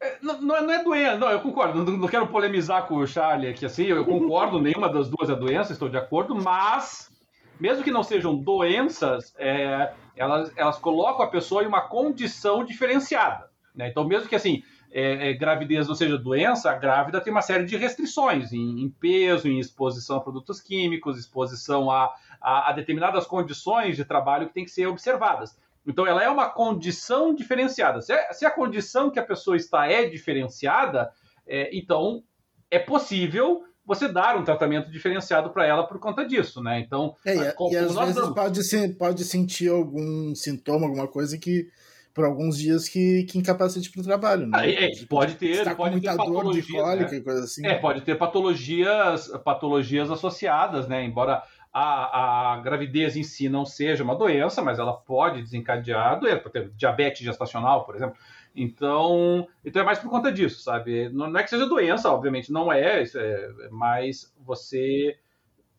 É, não, não, é, não, é, doença, não, eu concordo. Não, não, quero polemizar com o Charlie aqui assim. Eu concordo, nenhuma das duas é doença, estou de acordo, mas mesmo que não sejam doenças, é, elas, elas colocam a pessoa em uma condição diferenciada. Né? Então, mesmo que assim, é, é, gravidez não seja doença, a grávida tem uma série de restrições em, em peso, em exposição a produtos químicos, exposição a, a, a, determinadas condições de trabalho que tem que ser observadas. Então, ela é uma condição diferenciada. Se, a, se a condição que a pessoa está é diferenciada, é, então é possível você dar um tratamento diferenciado para ela por conta disso, né? Então, é, e, e às vezes pode, pode sentir algum sintoma, alguma coisa que por alguns dias que, que incapacite para o trabalho. Né? é, pode ter, tá pode ter patologias, de cólica né? e coisa assim. É, pode ter patologias, patologias associadas, né? Embora a, a gravidez em si não seja uma doença, mas ela pode desencadear doença, pode ter diabetes gestacional, por exemplo. Então, então é mais por conta disso, sabe? Não, não é que seja doença, obviamente, não é, é mas você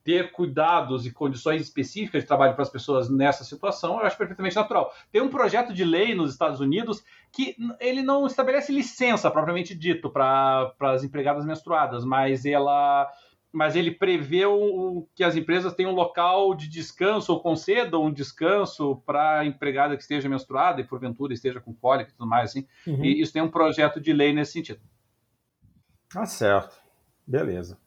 ter cuidados e condições específicas de trabalho para as pessoas nessa situação, eu acho perfeitamente natural. Tem um projeto de lei nos Estados Unidos que ele não estabelece licença propriamente dito para as empregadas menstruadas, mas ela mas ele prevê o, que as empresas tenham um local de descanso ou concedam um descanso para a empregada que esteja menstruada e porventura esteja com cólica e tudo mais assim. Uhum. E isso tem um projeto de lei nesse sentido. Tá certo. Beleza.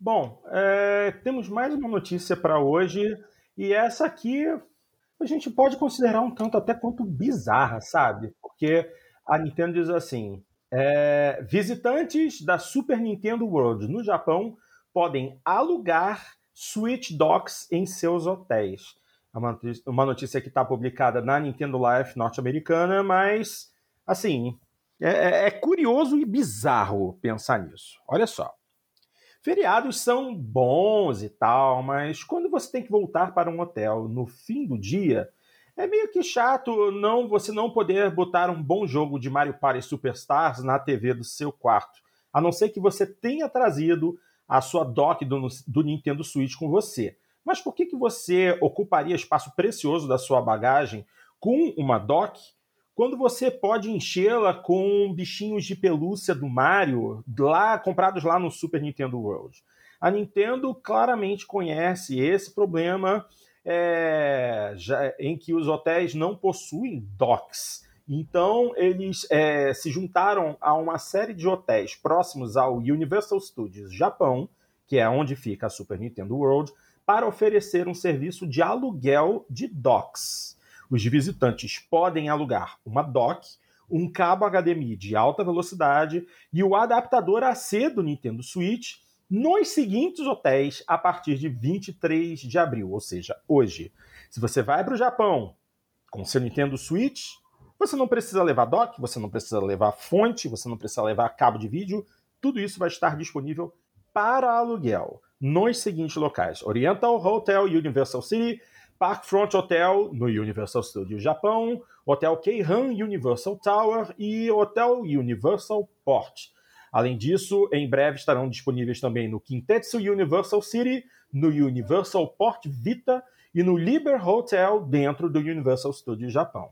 Bom, é, temos mais uma notícia para hoje e essa aqui a gente pode considerar um tanto até quanto bizarra, sabe? Porque a Nintendo diz assim: é, visitantes da Super Nintendo World no Japão podem alugar Switch Docks em seus hotéis. É uma notícia, uma notícia que está publicada na Nintendo Life norte-americana, mas assim é, é, é curioso e bizarro pensar nisso. Olha só. Feriados são bons e tal, mas quando você tem que voltar para um hotel no fim do dia, é meio que chato não você não poder botar um bom jogo de Mario Party Superstars na TV do seu quarto, a não ser que você tenha trazido a sua dock do, do Nintendo Switch com você. Mas por que, que você ocuparia espaço precioso da sua bagagem com uma dock quando você pode enchê-la com bichinhos de pelúcia do Mario lá comprados lá no Super Nintendo World. A Nintendo claramente conhece esse problema é, já, em que os hotéis não possuem docks. Então, eles é, se juntaram a uma série de hotéis próximos ao Universal Studios Japão, que é onde fica a Super Nintendo World, para oferecer um serviço de aluguel de docks. Os visitantes podem alugar uma dock, um cabo HDMI de alta velocidade e o adaptador AC do Nintendo Switch nos seguintes hotéis a partir de 23 de abril, ou seja, hoje. Se você vai para o Japão com seu Nintendo Switch, você não precisa levar dock, você não precisa levar fonte, você não precisa levar cabo de vídeo, tudo isso vai estar disponível para aluguel nos seguintes locais: Oriental Hotel Universal City, Parkfront Hotel no Universal Studios Japão, Hotel Keihan Universal Tower e Hotel Universal Port. Além disso, em breve estarão disponíveis também no Kintetsu Universal City, no Universal Port Vita e no Liber Hotel dentro do Universal Studios Japão.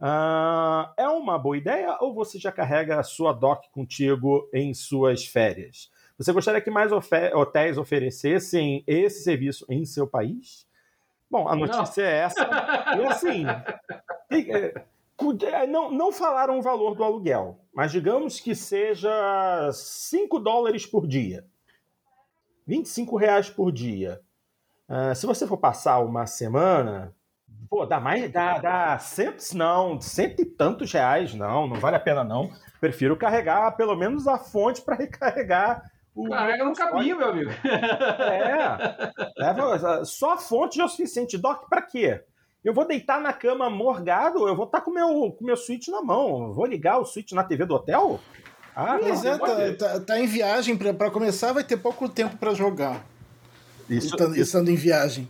Uh, é uma boa ideia ou você já carrega a sua dock contigo em suas férias? Você gostaria que mais hotéis oferecessem esse serviço em seu país? Bom, a notícia não. é essa. E assim, é, é, não, não falaram o valor do aluguel, mas digamos que seja 5 dólares por dia. 25 reais por dia. Uh, se você for passar uma semana, pô, dá mais, dá, dá cento, não, cento e tantos reais, não, não vale a pena não. Prefiro carregar pelo menos a fonte para recarregar o no caminho, meu amigo. É. Leva, só a fonte já é o suficiente. Doc, para quê? Eu vou deitar na cama morgado, eu vou estar tá com meu, o com meu switch na mão. vou ligar o switch na TV do hotel? Ah, Mas é, tá, tá, tá, em viagem, para começar vai ter pouco tempo para jogar. Isso, estando, isso. estando em viagem.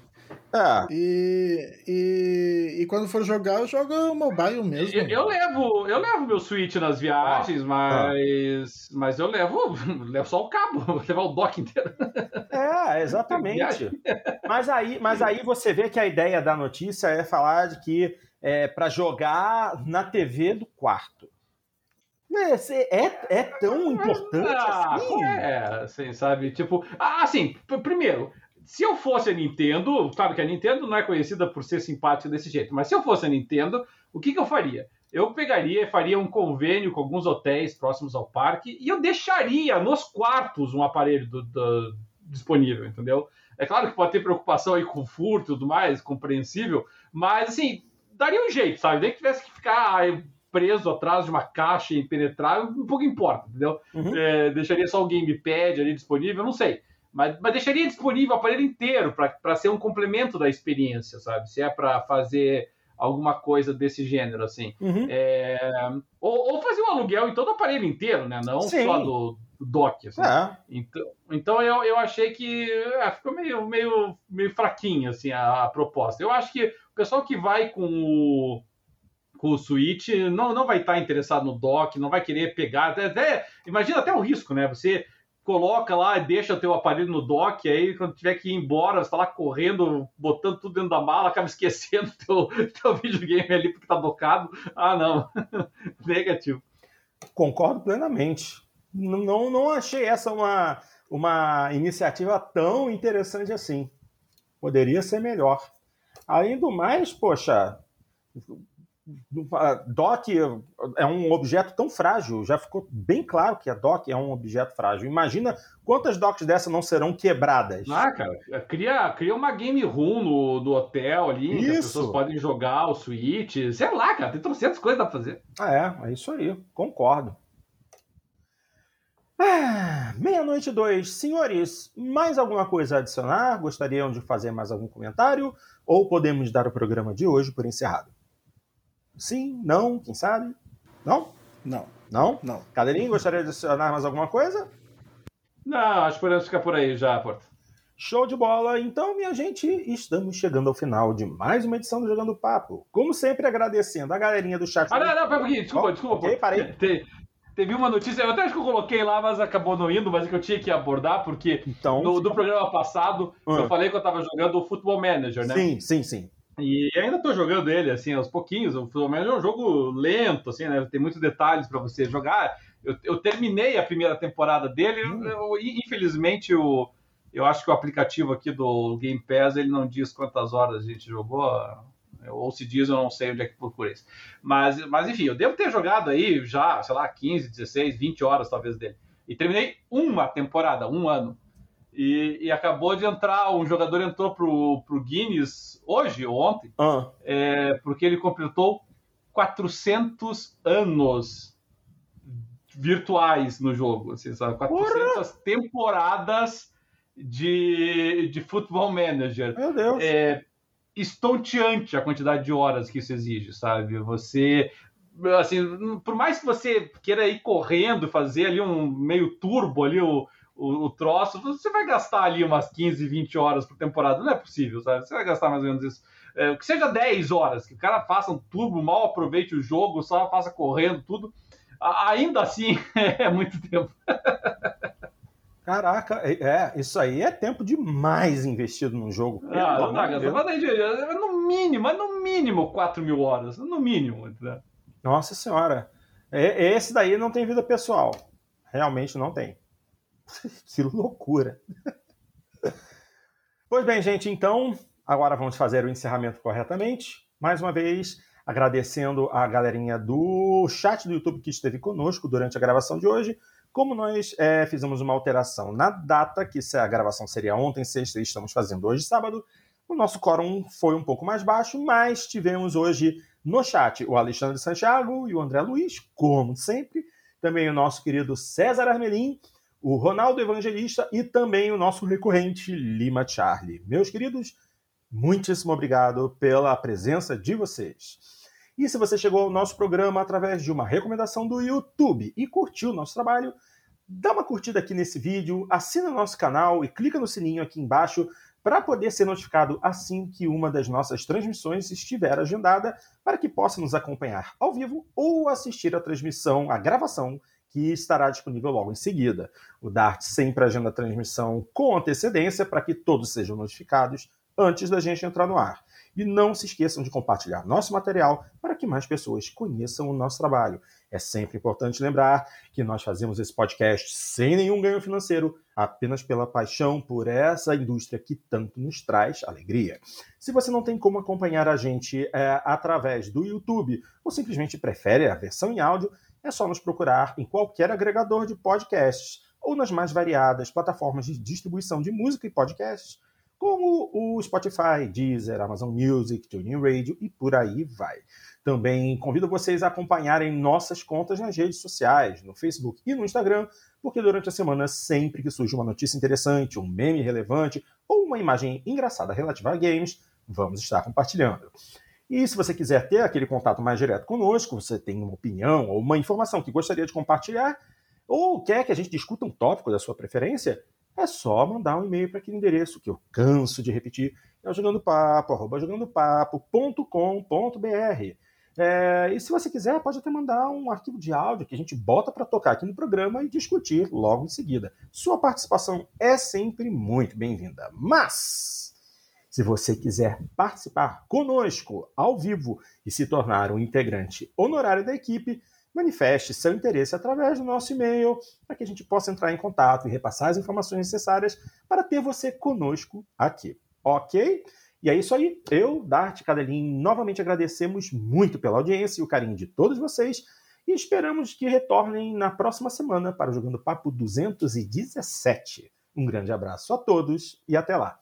É. E, e, e, quando for jogar, eu jogo mobile mesmo. Eu, eu levo, eu levo meu Switch nas viagens, ah, mas, ah. mas eu levo, levo só o cabo, vou levar o dock inteiro. É, exatamente. mas aí, mas aí você vê que a ideia da notícia é falar de que é para jogar na TV do quarto. É, é, é tão importante ah, assim? É, assim, sabe? Tipo, ah, assim, primeiro, se eu fosse a Nintendo, claro que a Nintendo não é conhecida por ser simpática desse jeito, mas se eu fosse a Nintendo, o que, que eu faria? Eu pegaria e faria um convênio com alguns hotéis próximos ao parque e eu deixaria nos quartos um aparelho do, do, disponível, entendeu? É claro que pode ter preocupação aí com furto e tudo mais, compreensível, mas assim, daria um jeito, sabe? Nem que tivesse que ficar preso atrás de uma caixa impenetrável, um pouco importa, entendeu? Uhum. É, deixaria só o gamepad ali disponível, não sei. Mas, mas deixaria disponível o aparelho inteiro para ser um complemento da experiência, sabe? Se é para fazer alguma coisa desse gênero, assim. Uhum. É... Ou, ou, fazer um aluguel em todo o aparelho inteiro, né? Não Sim. só do, do dock. Assim. É. Então, então eu, eu achei que é, ficou meio, meio, meio fraquinho assim, a, a, proposta. Eu acho que o pessoal que vai com o, com o Switch não, não vai estar interessado no dock, não vai querer pegar. Até, até, imagina até o risco, né? Você coloca lá e deixa teu aparelho no dock, aí quando tiver que ir embora, você tá lá correndo, botando tudo dentro da mala, acaba esquecendo teu, teu videogame ali porque tá docado. Ah, não. Negativo. Concordo plenamente. Não, não achei essa uma, uma iniciativa tão interessante assim. Poderia ser melhor. Além do mais, poxa, DOC é um objeto tão frágil, já ficou bem claro que a DOC é um objeto frágil. Imagina quantas DOCs dessas não serão quebradas. Ah, cara, cria, cria uma game room no, do hotel ali, isso. que as pessoas podem jogar o Switch, sei lá, cara, tem trocentas coisas pra fazer. É, é isso aí, concordo. Ah, Meia-noite dois. Senhores, mais alguma coisa a adicionar? Gostariam de fazer mais algum comentário? Ou podemos dar o programa de hoje por encerrado? Sim? Não? Quem sabe? Não? Não. Não? Não. Cadeirinho, gostaria de adicionar mais alguma coisa? Não, acho que podemos ficar por aí já, Porto. Show de bola! Então, minha gente, estamos chegando ao final de mais uma edição do Jogando Papo. Como sempre, agradecendo a galerinha do chat. Ah, não, não, pera um pouquinho, desculpa, oh, desculpa. Ok, parei. Te, teve uma notícia, eu até acho que eu coloquei lá, mas acabou não indo, mas é que eu tinha que abordar, porque então, no, do programa passado eu ah. falei que eu tava jogando o Football Manager, né? Sim, sim, sim. E ainda tô jogando ele, assim, aos pouquinhos. O Manager é um jogo lento, assim, né? Tem muitos detalhes para você jogar. Eu, eu, terminei a primeira temporada dele. Hum. Eu, infelizmente, o, eu acho que o aplicativo aqui do Game Pass ele não diz quantas horas a gente jogou. Ou se diz, eu não sei onde é que procura isso. Mas, mas enfim, eu devo ter jogado aí já, sei lá, 15, 16, 20 horas talvez dele. E terminei uma temporada, um ano. E, e, acabou de entrar, um jogador entrou pro, pro Guinness hoje ou ontem, ah. é, porque ele completou 400 anos virtuais no jogo. Assim, sabe? 400 Porra! temporadas de, de Football Manager. Meu Deus! É, estonteante a quantidade de horas que isso exige, sabe? Você assim, por mais que você queira ir correndo, fazer ali um meio turbo ali o, o, o, troço, você vai gastar ali umas 15, 20 horas por temporada. Não é possível, sabe? Você vai gastar mais ou menos isso. É, que seja 10 horas, que o cara faça um turbo, mal aproveite o jogo, só faça correndo, tudo. Ainda assim, é muito tempo. Caraca, é, é, isso aí é tempo demais investido num jogo. Ah, não dá, é no mínimo, é no mínimo 4 mil horas, no mínimo. Nossa senhora, esse daí não tem vida pessoal. Realmente não tem. que loucura. pois bem, gente, então, agora vamos fazer o encerramento corretamente. Mais uma vez, agradecendo a galerinha do chat do YouTube que esteve conosco durante a gravação de hoje. Como nós é, fizemos uma alteração na data, que a gravação seria ontem, sexta, e estamos fazendo hoje, sábado, o nosso quórum foi um pouco mais baixo, mas tivemos hoje no chat o Alexandre Santiago e o André Luiz, como sempre. Também o nosso querido César Armelin o Ronaldo Evangelista e também o nosso recorrente Lima Charlie. Meus queridos, muitíssimo obrigado pela presença de vocês. E se você chegou ao nosso programa através de uma recomendação do YouTube e curtiu o nosso trabalho, dá uma curtida aqui nesse vídeo, assina o nosso canal e clica no sininho aqui embaixo para poder ser notificado assim que uma das nossas transmissões estiver agendada, para que possa nos acompanhar ao vivo ou assistir a transmissão, a gravação que estará disponível logo em seguida. O Dart sempre agenda a transmissão com antecedência para que todos sejam notificados antes da gente entrar no ar. E não se esqueçam de compartilhar nosso material para que mais pessoas conheçam o nosso trabalho. É sempre importante lembrar que nós fazemos esse podcast sem nenhum ganho financeiro, apenas pela paixão por essa indústria que tanto nos traz alegria. Se você não tem como acompanhar a gente é, através do YouTube ou simplesmente prefere a versão em áudio, é só nos procurar em qualquer agregador de podcasts ou nas mais variadas plataformas de distribuição de música e podcasts, como o Spotify, Deezer, Amazon Music, TuneIn Radio e por aí vai. Também convido vocês a acompanharem nossas contas nas redes sociais, no Facebook e no Instagram, porque durante a semana, sempre que surge uma notícia interessante, um meme relevante ou uma imagem engraçada relativa a games, vamos estar compartilhando. E se você quiser ter aquele contato mais direto conosco, você tem uma opinião ou uma informação que gostaria de compartilhar, ou quer que a gente discuta um tópico da sua preferência, é só mandar um e-mail para aquele endereço que eu canso de repetir, é o jogandopapo, arroba jogandopapo.com.br. É, e se você quiser, pode até mandar um arquivo de áudio que a gente bota para tocar aqui no programa e discutir logo em seguida. Sua participação é sempre muito bem-vinda. Mas, se você quiser participar conosco ao vivo e se tornar um integrante honorário da equipe, manifeste seu interesse através do nosso e-mail para que a gente possa entrar em contato e repassar as informações necessárias para ter você conosco aqui. Ok? E é isso aí. Eu, Dart Cadelin, novamente agradecemos muito pela audiência e o carinho de todos vocês e esperamos que retornem na próxima semana para o Jogando Papo 217. Um grande abraço a todos e até lá.